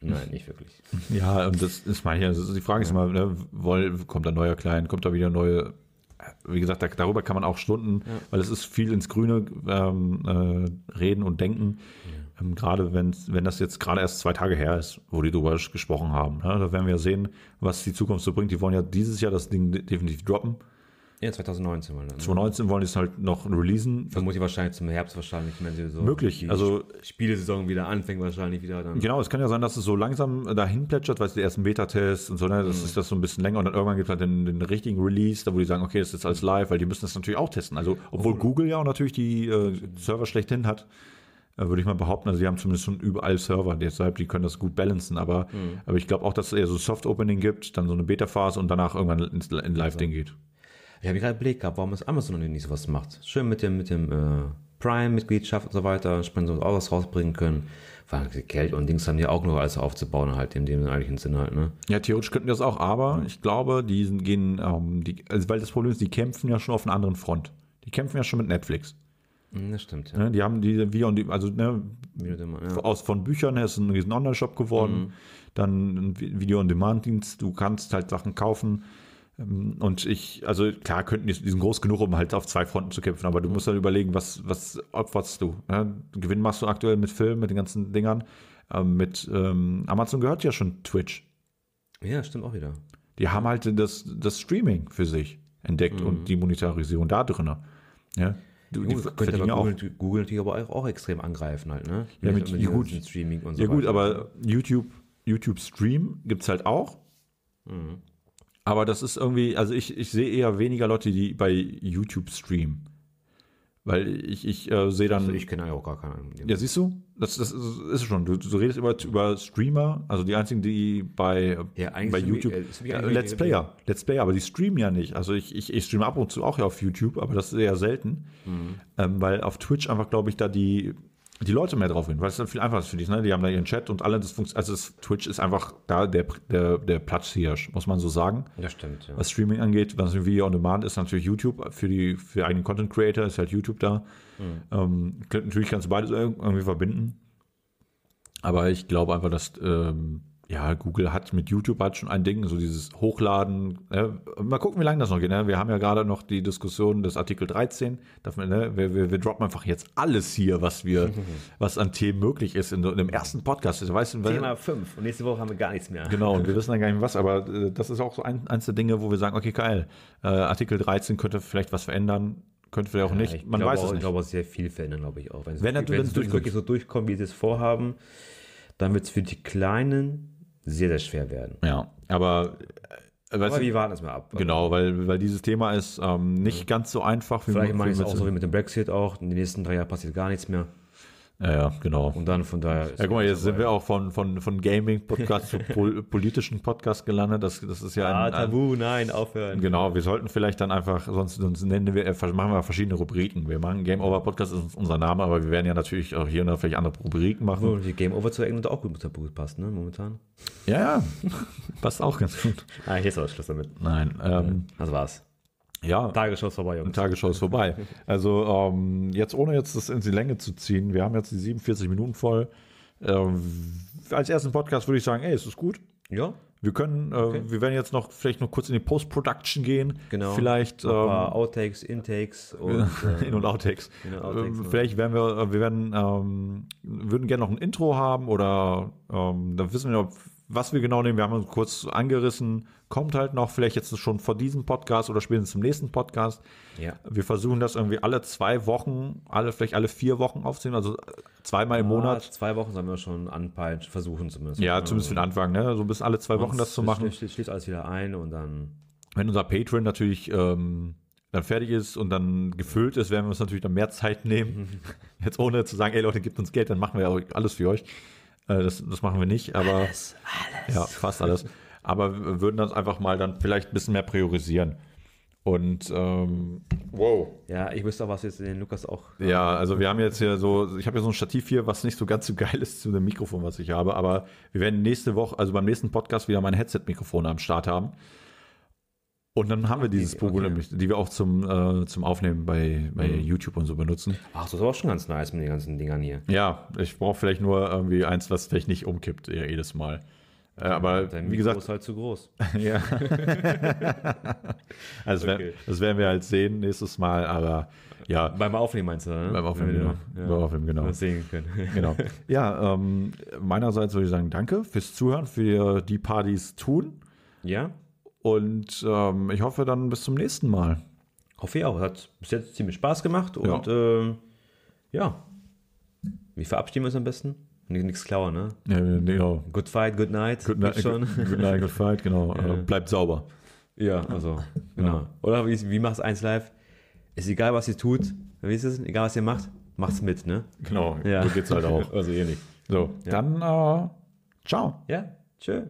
Nein, nicht wirklich. Ja, und das ist mal hier, also die Frage ist immer, ne, woll, kommt da neuer Client, kommt da wieder neue, wie gesagt, da, darüber kann man auch Stunden, weil es ist viel ins Grüne ähm, äh, reden und denken. Ähm, gerade wenn, wenn das jetzt gerade erst zwei Tage her ist, wo die drüber gesprochen haben. Ne, da werden wir sehen, was die Zukunft so bringt. Die wollen ja dieses Jahr das Ding definitiv droppen. Ja, 2019 wollen wir. Ne? 2019 wollen die es halt noch releasen. Vermutlich wahrscheinlich zum Herbst wahrscheinlich, wenn sie so Möglich, also- Sp- Spielesaison wieder anfängt, wahrscheinlich wieder dann. Genau, es kann ja sein, dass es so langsam dahin plätschert, weil es die ersten Beta-Tests und so, ne, das ist das so ein bisschen länger und dann irgendwann gibt es halt den, den richtigen Release, da wo die sagen, okay, das ist jetzt alles live, weil die müssen das natürlich auch testen. Also, obwohl Google ja auch natürlich die äh, Server schlechthin hat, äh, würde ich mal behaupten, also die haben zumindest schon überall Server, deshalb, die können das gut balancen, aber, aber ich glaube auch, dass es eher so Soft-Opening gibt, dann so eine Beta-Phase und danach irgendwann ins in Live-Ding geht. Ich habe gerade überlegt gehabt, warum es Amazon noch nicht sowas macht. Schön mit dem, mit dem äh, Prime-Mitgliedschaft und so weiter, spannend so auch was rausbringen können. Weil Geld und Dings haben die auch nur alles aufzubauen, halt in dem eigentlichen Sinn halt, ne? Ja, theoretisch könnten die das auch, aber ich glaube, die sind, gehen, ähm, die, also weil das Problem ist, die kämpfen ja schon auf einer anderen Front. Die kämpfen ja schon mit Netflix. Hm, Das stimmt, ja. Ne? Die haben diese Video und die, also ne, Wie ja. aus von Büchern her ist ein riesen Online-Shop geworden. Dann ein Vi- Video-on-Demand-Dienst. Du kannst halt Sachen kaufen Und ich, also klar, könnten die, die sind groß genug, um halt auf zwei Fronten zu kämpfen, aber du musst dann überlegen, was, was opferst du? Ne? Gewinn machst du aktuell mit Film, mit den ganzen Dingern. Ähm, mit ähm, Amazon gehört ja schon Twitch. Ja, stimmt auch wieder. Die haben halt das, das Streaming für sich entdeckt und die Monetarisierung da drin. Ja? Du, die könnte aber ja auch. Google, Google natürlich aber auch, auch extrem angreifen halt, ne? Ja, mit- Mit ja, gut. Streaming und so Ja gut, weiter. aber YouTube, YouTube Stream gibt es halt auch. Mhm. Aber das ist irgendwie, also ich, ich sehe eher weniger Leute, die bei YouTube streamen. Weil ich, ich äh, sehe dann. Also ich kenne auch gar keinen. ja, siehst du? Das, das ist, schon. Du, du redest über, über Streamer, also die einzigen, die bei, Ja, bei YouTube. äh, wir Äh, eigentlich- Let's Player. Let's Player, aber die streamen ja nicht. Also ich, ich, ich streame ab und zu auch ja auf YouTube, aber das ist eher selten. Mhm. Ähm, weil auf Twitch einfach, glaube ich, da die, die Leute mehr drauf hin, weil es dann viel einfacher ist für die. Ne? Die haben da ihren Chat und alle, das funktioniert. Also das, Twitch ist einfach da der, der, der Platzhirsch, muss man so sagen. Das stimmt, ja. Was Streaming angeht, was ein Video on Demand ist, natürlich YouTube. Für die für eigenen Content Creator ist halt YouTube da. Ähm, klar, natürlich kannst du beides irg- irgendwie verbinden. Aber ich glaube einfach, dass ähm, ja, Google hat mit YouTube halt schon ein Ding, so dieses Hochladen. Äh, mal gucken, wie lange das noch geht. Ne? Wir haben ja gerade noch die Diskussion des Artikel 13. Darf man, ne? wir, wir, wir droppen einfach jetzt alles hier, was wir, was an Themen möglich ist in, so- in dem ersten Podcast. Also, weißt du, weil- Thema 5 und nächste Woche haben wir gar nichts mehr. Genau, und wir wissen dann gar nicht was, aber äh, das ist auch so ein, eins der Dinge, wo wir sagen, okay, geil, äh, Artikel 13 könnte vielleicht was verändern, könnte vielleicht auch nicht, ich man weiß auch, es Ich nicht. glaube auch sehr viel verändern, glaube ich auch. Wenn es, Wenn wenn es es wirklich so durchkommt, wie sie es vorhaben, dann wird es für die Kleinen sehr, sehr schwer werden. Ja, aber, äh, Aber wir warten es mal ab. genau, weil, weil dieses Thema ist ähm, nicht ganz so einfach. Wie Vielleicht mache ich es auch so wie mit dem Brexit auch. In den nächsten drei Jahren passiert gar nichts mehr. Ja, ja, genau. Und dann von daher. Ja, guck mal, jetzt sind wir auch von, von, von Gaming-Podcast zu pol politischen Podcast gelandet. Das, das ist ja Ah, ein, ein, Tabu, nein, aufhören. Genau, wir sollten vielleicht dann einfach, sonst, sonst nennen wir, äh, machen wir verschiedene Rubriken. Wir machen Game Over Podcast ist unser Name, aber wir werden ja natürlich auch hier und da vielleicht andere Rubriken machen. Obwohl, Die Game Over zu England auch gut mit Tabu passt, ne, momentan. Ja, ja, passt auch ganz gut. Ah, hier ist auch Schluss damit. Nein, ähm, Das war's. Ja, Tagesschau ist vorbei, Jungs. Tagesschau ist vorbei. Also ähm, jetzt ohne jetzt das in die Länge zu ziehen, wir haben jetzt die 47 Minuten voll. Ähm, als ersten Podcast würde ich sagen, ey, es ist gut. Ja, Wir können, äh, wir werden jetzt noch vielleicht noch kurz in die Post-Production gehen. genau. Vielleicht Ein paar ähm, Outtakes, Intakes und. In- und Outtakes. In- und Outtakes, Ähm. Vielleicht werden wir, äh, wir werden, ähm, würden gerne noch ein Intro haben oder ähm, da wissen wir noch, was wir genau nehmen. Wir haben uns kurz angerissen, kommt halt noch, vielleicht jetzt schon vor diesem Podcast oder spätestens zum nächsten Podcast. Ja. Wir versuchen das irgendwie alle zwei Wochen, alle, vielleicht alle vier Wochen aufzunehmen, also zweimal im Ah, Monat. zwei Wochen sollen wir schon anpeilen, versuchen zumindest. Ja, zumindest für den Anfang, ne? So bis alle zwei Wochen das zu machen. Schließt, schließt alles wieder ein und dann. Wenn unser Patreon natürlich ähm, dann fertig ist und dann gefüllt ist, werden wir uns natürlich dann mehr Zeit nehmen. Jetzt ohne zu sagen, ey Leute, gebt uns Geld, dann machen wir ja alles für euch. Äh, das, das machen wir nicht, aber Alles, alles. ja, fast alles. Aber wir würden das einfach mal dann vielleicht ein bisschen mehr priorisieren. Und ähm, wow. Ja, ich wüsste auch, was jetzt den Lukas auch. Ja, also wir haben jetzt hier so, ich habe hier so ein Stativ hier, was nicht so ganz so geil ist zu dem Mikrofon, was ich habe, aber wir werden nächste Woche, also beim nächsten Podcast wieder mein Headset-Mikrofon am Start haben. Und dann haben wir dieses Okay, Pogo okay. die wir auch zum, äh, zum Aufnehmen bei, bei YouTube und so benutzen. Ach, das ist aber auch schon ganz nice mit den ganzen Dingern hier. Ja, ich brauche vielleicht nur irgendwie eins, was vielleicht nicht umkippt, ja, jedes Mal. Äh, aber Dein wie Mikro gesagt, ist halt zu groß. ja. also das, Okay. werden, das werden wir halt sehen nächstes Mal, aber ja, Beim Aufnehmen meinst du, ne? beim Aufnehmen, genau. wir- Beim Aufnehmen, genau. das sehen können. genau. Ja, ähm, meinerseits würde ich sagen, danke fürs Zuhören, für die Partys tun. Ja, Und ähm, ich hoffe dann bis zum nächsten Mal. hoffe ich auch. Hat bis jetzt ziemlich Spaß gemacht und ähm, ja. Wie verabschieden wir uns am besten? Nicht- Nichts klauen, ne? Ja, genau. Good fight, good night. Good night, schon. good night, good fight, genau. Äh, bleibt sauber. Ja, also, genau. Oder wie, wie macht eins live? Ist egal, was ihr tut. Wie ist es? Egal, was ihr macht, macht's mit, ne? Genau, Ja. so geht's halt auch. Also ähnlich. So, dann äh, ciao. Ja, tschö.